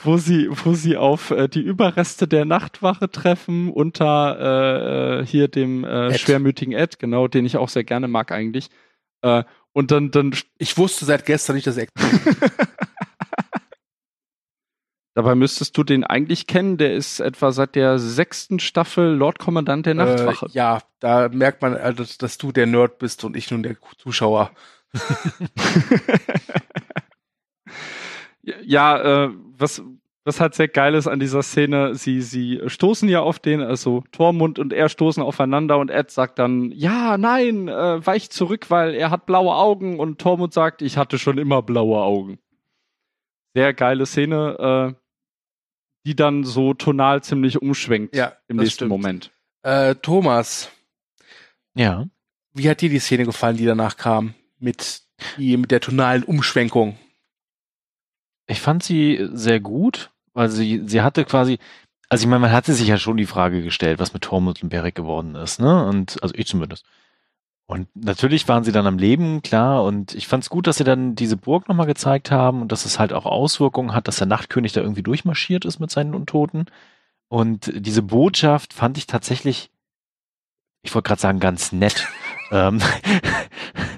wo sie, wo sie auf äh, die Überreste der Nachtwache treffen unter äh, äh hier dem äh, Ed. schwermütigen Ed, genau, den ich auch sehr gerne mag eigentlich. Äh, und dann, dann. Ich wusste seit gestern nicht, dass er. [LAUGHS] Dabei müsstest du den eigentlich kennen. Der ist etwa seit der sechsten Staffel Lord Kommandant der Nachtwache. Äh, ja, da merkt man, also, dass du der Nerd bist und ich nun der Zuschauer. [LAUGHS] ja, äh, was, was halt sehr geil ist an dieser Szene, sie, sie stoßen ja auf den, also Tormund und er stoßen aufeinander und Ed sagt dann, ja, nein, äh, weich zurück, weil er hat blaue Augen und Tormund sagt, ich hatte schon immer blaue Augen. Sehr geile Szene, äh, die dann so tonal ziemlich umschwenkt Ja, im nächsten stimmt. Moment. Äh, Thomas, Ja. wie hat dir die Szene gefallen, die danach kam? Mit, die, mit der tonalen Umschwenkung. Ich fand sie sehr gut, weil sie, sie hatte quasi, also ich meine, man hatte sich ja schon die Frage gestellt, was mit Tormund und Beric geworden ist, ne? Und, also ich zumindest. Und natürlich waren sie dann am Leben, klar, und ich fand es gut, dass sie dann diese Burg nochmal gezeigt haben und dass es halt auch Auswirkungen hat, dass der Nachtkönig da irgendwie durchmarschiert ist mit seinen Untoten. Und diese Botschaft fand ich tatsächlich, ich wollte gerade sagen, ganz nett. [LAUGHS] ähm,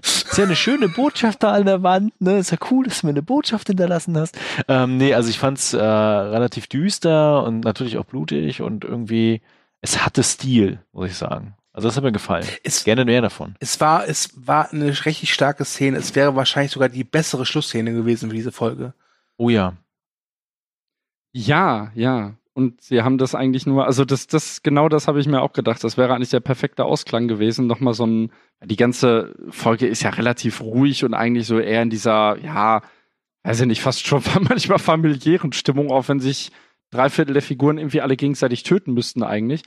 ist ja eine schöne Botschaft da an der Wand, ne? Ist ja cool, dass du mir eine Botschaft hinterlassen hast. Ähm, nee, also ich fand's äh, relativ düster und natürlich auch blutig und irgendwie, es hatte Stil, muss ich sagen. Also das hat mir gefallen. Es, Gerne mehr davon. es war, es war eine richtig starke Szene. Es wäre wahrscheinlich sogar die bessere Schlussszene gewesen für diese Folge. Oh ja. Ja, ja. Und sie haben das eigentlich nur, also das, das, genau das habe ich mir auch gedacht. Das wäre eigentlich der perfekte Ausklang gewesen. Nochmal so ein, die ganze Folge ist ja relativ ruhig und eigentlich so eher in dieser, ja, weiß ich nicht, fast schon [LAUGHS] manchmal familiären Stimmung, auch wenn sich drei Viertel der Figuren irgendwie alle gegenseitig töten müssten eigentlich.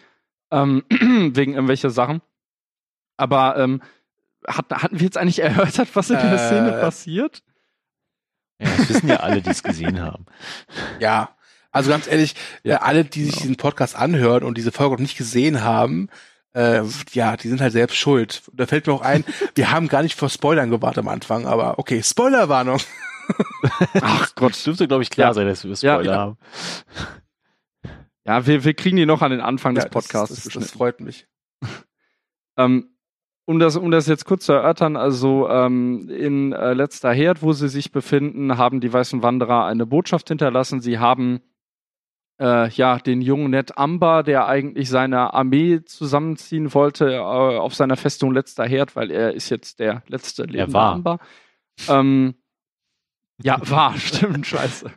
Ähm, [CLEARS THROAT] wegen irgendwelcher Sachen. Aber ähm, hat, hatten wir jetzt eigentlich [LAUGHS] erörtert, was in der Äh. Szene passiert? Ja, das wissen ja alle, die es gesehen haben. [LAUGHS] Ja. Also ganz ehrlich, Ja, äh, alle, die sich genau. diesen Podcast anhören und diese Folge noch nicht gesehen haben, äh, ja, die sind halt selbst schuld. Da fällt mir auch ein, [LAUGHS] wir haben gar nicht vor Spoilern gewartet am Anfang, aber okay, Spoilerwarnung. Ach Gott. Das dürfte, glaube ich, klar Ja. sein, dass wir Ja, Spoiler ja. haben. Ja, wir, wir kriegen die noch an den Anfang des Ja, Podcasts Das, das, das freut mich. [LAUGHS] Ähm, um das, um das jetzt kurz zu erörtern, also ähm, in äh, letzter Herd, wo sie sich befinden, haben die Weißen Wanderer eine Botschaft hinterlassen. Sie haben äh, ja den jungen Ned Amber, der eigentlich seine Armee zusammenziehen wollte, äh, auf seiner Festung letzter Herd, weil er ist jetzt der letzte lebende war. Amber. Ähm, ja, war, [LAUGHS] stimmt, scheiße.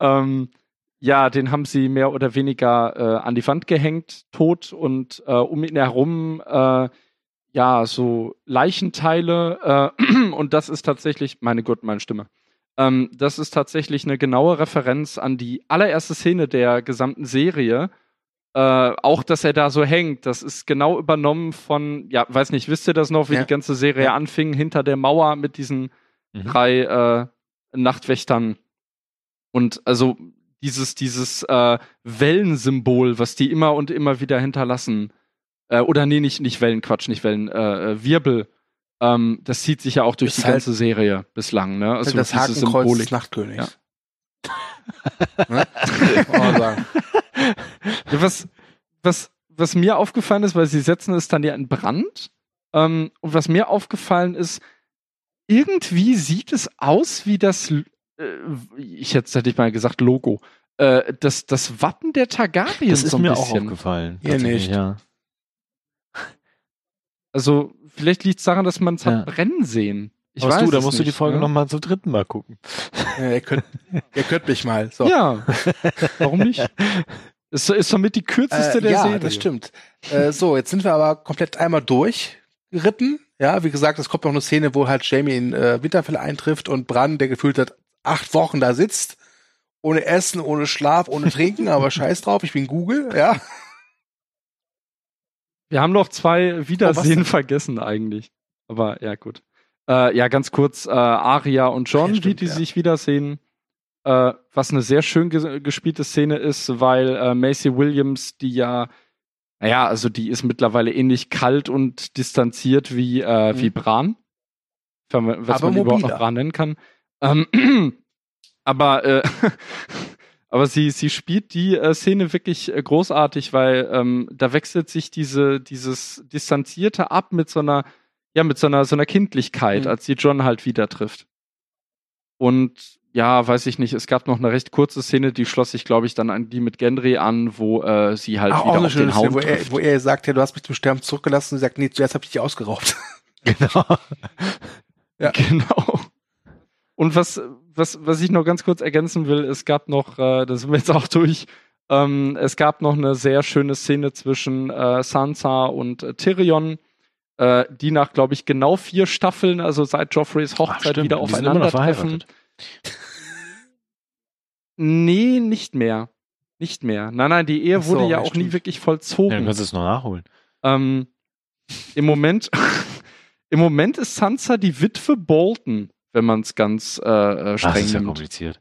Ähm, ja, den haben sie mehr oder weniger äh, an die Wand gehängt, tot und äh, um ihn herum äh, ja so Leichenteile äh, [CLEARS THROAT] und das ist tatsächlich, meine Gott, meine Stimme. Ähm, das ist tatsächlich eine genaue Referenz an die allererste Szene der gesamten Serie. Äh, auch, dass er da so hängt, das ist genau übernommen von, ja, weiß nicht, wisst ihr das noch, wie Ja. die ganze Serie Ja. anfing, hinter der Mauer mit diesen Mhm. drei äh, Nachtwächtern. Und also dieses, dieses äh, Wellensymbol, was die immer und immer wieder hinterlassen. Äh, oder nee, nicht, nicht Wellen, Quatsch, nicht Wellen, äh, äh, Wirbel. Ähm, das zieht sich ja auch durch Ist die halt- ganze Serie bislang, ne? Also das diese Hakenkreuz Symbolik. des Nachtkönigs. Ja. ne? [LAUGHS] Ja, was, was, was mir aufgefallen ist, weil sie setzen es dann ja in Brand. Ähm, und was mir aufgefallen ist, irgendwie sieht es aus wie das, ich jetzt hätte ich mal gesagt Logo, äh, das, das Wappen der Targaryen Das ist so ein mir auch bisschen. aufgefallen. Ihr tatsächlich, nicht. Ja. Also vielleicht liegt es daran, dass man es Ja. hat brennen sehen. Ich Aber weiß du, da musst du die nicht, Folge ne? nochmal zum dritten Mal gucken. Ja, ihr, könnt, ihr könnt mich mal. So. Ja, warum nicht? Ist, ist somit die kürzeste Äh, der ja, Serie. das stimmt. Äh, so, jetzt sind wir aber komplett einmal durchgeritten. Ja, wie gesagt, es kommt noch eine Szene, wo halt Jamie in äh, Winterfell eintrifft und Bran, der gefühlt hat acht Wochen da sitzt, ohne Essen, ohne Schlaf, ohne Trinken, aber [LAUGHS] scheiß drauf, ich bin Google, ja. Wir haben noch zwei Oh, Wiedersehen denn? vergessen eigentlich. Aber ja, gut. Äh, ja, ganz kurz, äh, Aria und John, Ja, stimmt, die ja. sich wiedersehen. Äh, was eine sehr schön ges gespielte Szene ist, weil äh, Macy Williams, die ja, naja, also die ist mittlerweile ähnlich kalt und distanziert wie, äh, Mhm. wie Bran. Wenn was Aber man überhaupt noch mobiler. Bran nennen kann. Ähm, [CLEARS THROAT] aber äh, [LAUGHS] aber sie, sie spielt die äh, Szene wirklich äh, großartig, weil ähm, da wechselt sich diese, dieses Distanzierte ab mit so einer, ja, mit so einer, so einer Kindlichkeit, Mhm. als sie John halt wieder trifft. Und ja, weiß ich nicht, es gab noch eine recht kurze Szene, die schloss sich, glaube ich, dann an die mit Gendry an, wo äh, sie halt Ach, wieder auch eine auf den Hound wo er, wo er sagt, ja, du hast mich zum Sterben zurückgelassen und sie sagt, nee, zuerst hab ich dich ausgeraubt. [LAUGHS] Genau. Ja. [LAUGHS] Genau. Und was, was, was ich noch ganz kurz ergänzen will, es gab noch, äh, da sind wir jetzt auch durch, ähm, es gab noch eine sehr schöne Szene zwischen äh, Sansa und äh, Tyrion, äh, die nach, glaube ich, genau vier Staffeln, also seit Joffreys Hochzeit, stimmt. wieder aufeinandertreffen. Nee, nicht mehr. Nicht mehr. Nein, nein, die Ehe Ach so, wurde ja auch stimmt. nie wirklich Ja, dann vollzogen. kannst du es noch nachholen. ähm, Im Moment, [LAUGHS] im Moment ist Sansa die Witwe Bolton, wenn man es ganz äh, äh, Das streng ist ja nimmt. kompliziert.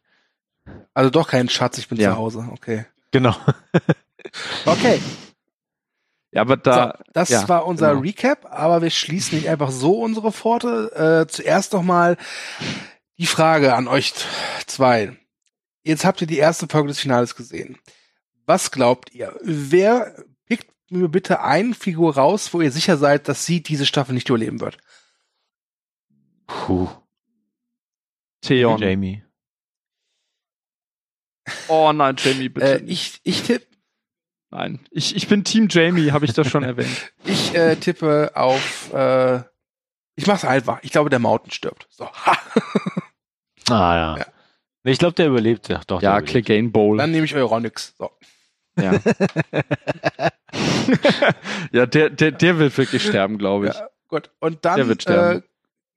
Also doch kein Schatz, ich bin Ja. zu Hause. Okay. Genau. [LAUGHS] Okay. Ja, aber da, so, das ja, war unser genau. Recap, aber wir schließen nicht einfach so unsere Pforte. Äh, zuerst noch mal die Frage an euch zwei. Jetzt habt ihr die erste Folge des Finales gesehen. Was glaubt ihr? Wer pickt mir bitte eine Figur raus, wo ihr sicher seid, dass sie diese Staffel nicht überleben wird? Puh. Theon. Jamie. Oh nein, Jamie, bitte. Äh, ich, ich, tipp, nein. Ich, ich bin Team Jamie, habe ich das schon [LAUGHS] erwähnt. ich äh, tippe auf. Äh, ich mach's einfach. Ich glaube, der Mountain stirbt. So. Ha. [LAUGHS] Ah ja. Ja. Ich glaube, der überlebt. Ja, doch, Ja, der überlebt. Clegane Bowl. Dann nehme ich Euronix. So. Ja, [LAUGHS] ja der, der, der wird wirklich sterben, glaube ich. Ja, gut. Und dann Der wird äh, sterben.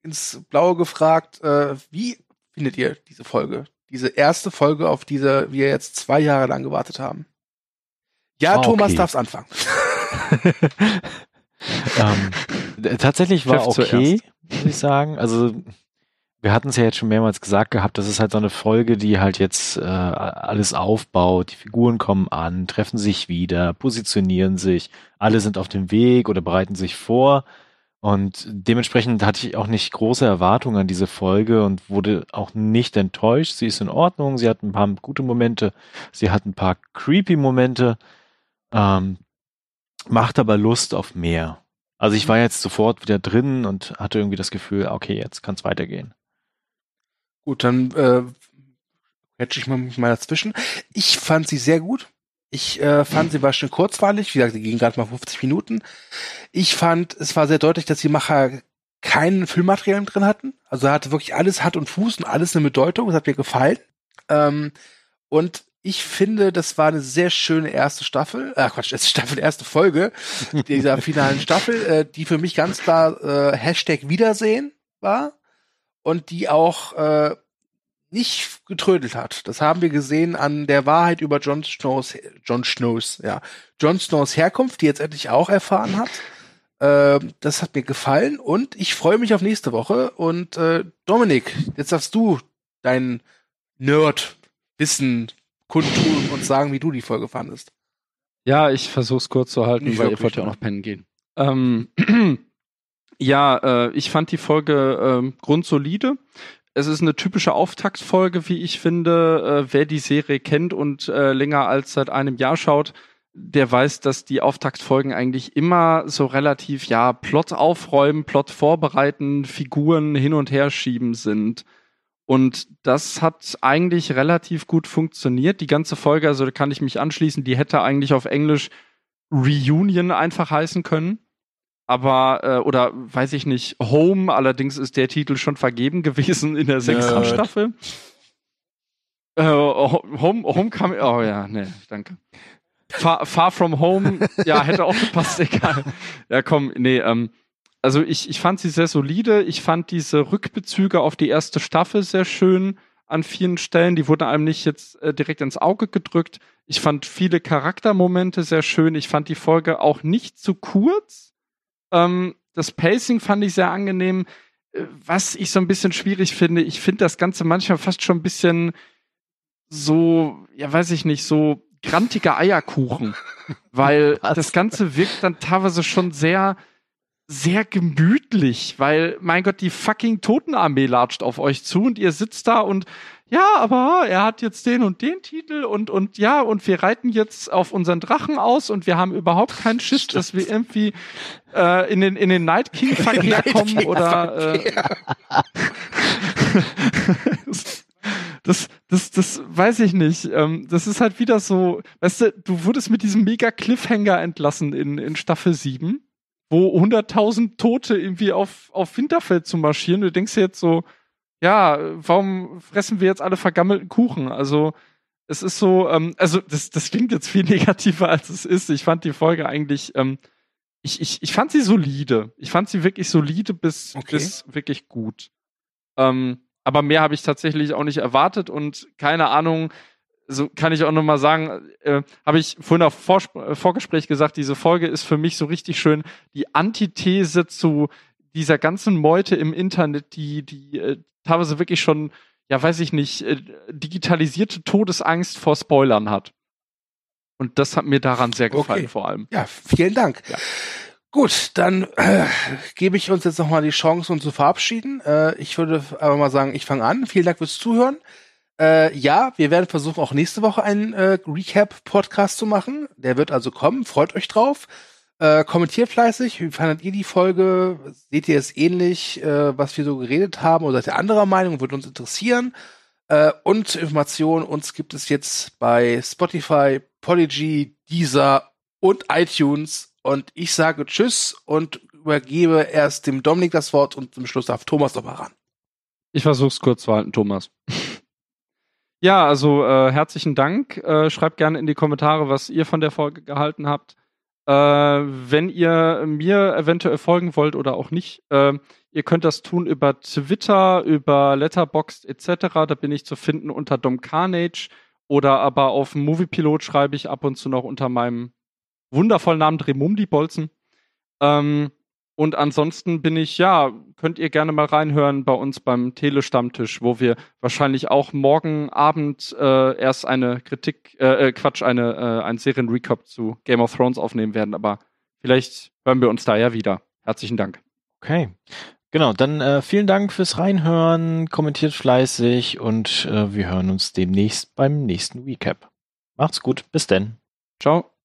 ins Blaue gefragt, äh, wie findet ihr diese Folge? Diese erste Folge, auf die wir jetzt zwei Jahre lang gewartet haben. Ja, War Thomas okay. darf's anfangen. [LAUGHS] ähm, tatsächlich war Chef okay, muss ich sagen. Also wir hatten es ja jetzt schon mehrmals gesagt gehabt, das ist halt so eine Folge, die halt jetzt äh, alles aufbaut. Die Figuren kommen an, treffen sich wieder, positionieren sich, alle sind auf dem Weg oder bereiten sich vor. Und dementsprechend hatte ich auch nicht große Erwartungen an diese Folge und wurde auch nicht enttäuscht. Sie ist in Ordnung, sie hat ein paar gute Momente, sie hat ein paar creepy Momente, ähm, macht aber Lust auf mehr. Also ich war jetzt sofort wieder drin und hatte irgendwie das Gefühl, okay, jetzt kann es weitergehen. Gut, dann äh, hätte ich mal, mal dazwischen. Ich fand sie sehr gut. Ich äh, fand, sie war schon kurzweilig. Wie gesagt, sie ging gerade mal 50 Minuten. Ich fand, es war sehr deutlich, dass die Macher kein Filmmaterial drin hatten. Also hatte wirklich alles Hand und Fuß und alles eine Bedeutung. Das hat mir gefallen. Ähm, und ich finde, das war eine sehr schöne erste Staffel, äh Quatsch, erste Staffel, erste Folge [LAUGHS] dieser finalen Staffel, äh, die für mich ganz klar äh, Hashtag Wiedersehen war und die auch äh, nicht getrödelt hat. Das haben wir gesehen an der Wahrheit über Jon Snows, Jon Snows, ja, Jon Snows Herkunft, die jetzt endlich auch erfahren hat. [LAUGHS] Ähm, das hat mir gefallen und ich freue mich auf nächste Woche. Und äh, Dominik, jetzt darfst du dein Nerd-Wissen kundtun und sagen, wie du die Folge fandest. Ja, ich versuch's kurz zu halten, Nicht weil ihr wollt ja auch ne? noch pennen gehen. Ähm, [CLEARS THROAT] ja, äh, ich fand die Folge ähm, grundsolide. Es ist eine typische Auftaktfolge, wie ich finde. Äh, wer die Serie kennt und äh, länger als seit einem Jahr schaut, der weiß, dass die Auftaktfolgen eigentlich immer so relativ, ja, Plot aufräumen, Plot vorbereiten, Figuren hin und her schieben sind. Und das hat eigentlich relativ gut funktioniert. Die ganze Folge, also da kann ich mich anschließen, die hätte eigentlich auf Englisch Reunion einfach heißen können. Aber, äh, oder weiß ich nicht, Home, allerdings ist der Titel schon vergeben gewesen in der sechsten. Staffel. Äh, Home, Homecoming, oh ja, nee, danke. Far, Far From Home, ja, hätte auch gepasst, [LAUGHS] egal. Ja, komm, nee, ähm, also ich, ich fand sie sehr solide. Ich fand diese Rückbezüge auf die erste Staffel sehr schön an vielen Stellen. Die wurden einem nicht jetzt äh, direkt ins Auge gedrückt. Ich fand viele Charaktermomente sehr schön. Ich fand die Folge auch nicht zu kurz. Ähm, das Pacing fand ich sehr angenehm. Äh, Was ich so ein bisschen schwierig finde, ich finde das Ganze manchmal fast schon ein bisschen so, ja, weiß ich nicht, so grantiger Eierkuchen. [LAUGHS] Weil Was? das Ganze wirkt dann teilweise schon sehr, sehr gemütlich, weil, mein Gott, die fucking Totenarmee latscht auf euch zu und ihr sitzt da und ja, aber er hat jetzt den und den Titel und, und ja, und wir reiten jetzt auf unseren Drachen aus und wir haben überhaupt keinen Schiss, dass wir irgendwie äh, in den, in den Night King Verkehr kommen oder äh, das [LAUGHS] das, das, das weiß ich nicht. Ähm, das ist halt wieder so, weißt du, du wurdest mit diesem mega Cliffhanger entlassen in, in Staffel 7, wo 100.000 Tote irgendwie auf, auf Winterfeld zu marschieren. Du denkst dir jetzt so, ja, warum fressen wir jetzt alle vergammelten Kuchen? Also, es ist so, ähm, also das, das klingt jetzt viel [LAUGHS] negativer, als es ist. Ich fand die Folge eigentlich, ähm, ich, ich, ich fand sie solide. Ich fand sie wirklich solide bis, okay. bis wirklich gut. Ähm, aber mehr habe ich tatsächlich auch nicht erwartet und keine Ahnung, so kann ich auch noch mal sagen, äh, habe ich vorhin auf Vor äh, Vorgespräch gesagt, diese Folge ist für mich so richtig schön die Antithese zu dieser ganzen Meute im Internet, die, die äh, teilweise wirklich schon, ja, weiß ich nicht, äh, digitalisierte Todesangst vor Spoilern hat. Und das hat mir daran sehr gefallen, okay. vor allem. Ja, vielen Dank. Ja. Gut, dann äh, gebe ich uns jetzt nochmal die Chance, uns zu verabschieden. Äh, ich würde aber mal sagen, ich fange an. Vielen Dank fürs Zuhören. Äh, ja, wir werden versuchen, auch nächste Woche einen äh, Recap-Podcast zu machen. Der wird also kommen. Freut euch drauf. Äh, kommentiert fleißig. Wie fandet ihr die Folge? Seht ihr es ähnlich, äh, was wir so geredet haben? Oder seid ihr anderer Meinung? Würde uns interessieren. Äh, und Informationen, uns gibt es jetzt bei Spotify, Polygy, Deezer und iTunes. Und ich sage Tschüss und übergebe erst dem Dominik das Wort und zum Schluss darf Thomas nochmal ran. Ich versuch's kurz zu halten, Thomas. [LAUGHS] ja, also äh, herzlichen Dank. Äh, schreibt gerne in die Kommentare, was ihr von der Folge gehalten habt. Äh, wenn ihr mir eventuell folgen wollt oder auch nicht, äh, ihr könnt das tun über Twitter, über Letterboxd etc. Da bin ich zu finden unter Dom Carnage. Oder aber auf Moviepilot schreibe ich ab und zu noch unter meinem wundervollen Namen Dremumdi Bolzen. Ähm, und ansonsten bin ich, ja, könnt ihr gerne mal reinhören bei uns beim Telestammtisch, wo wir wahrscheinlich auch morgen Abend äh, erst eine Kritik, äh, äh Quatsch, eine, äh, ein Serien-Recap zu Game of Thrones aufnehmen werden. Aber vielleicht hören wir uns da ja wieder. Herzlichen Dank. Okay. Genau, dann äh, vielen Dank fürs Reinhören, kommentiert fleißig und äh, wir hören uns demnächst beim nächsten Recap. Macht's gut, bis denn. Ciao.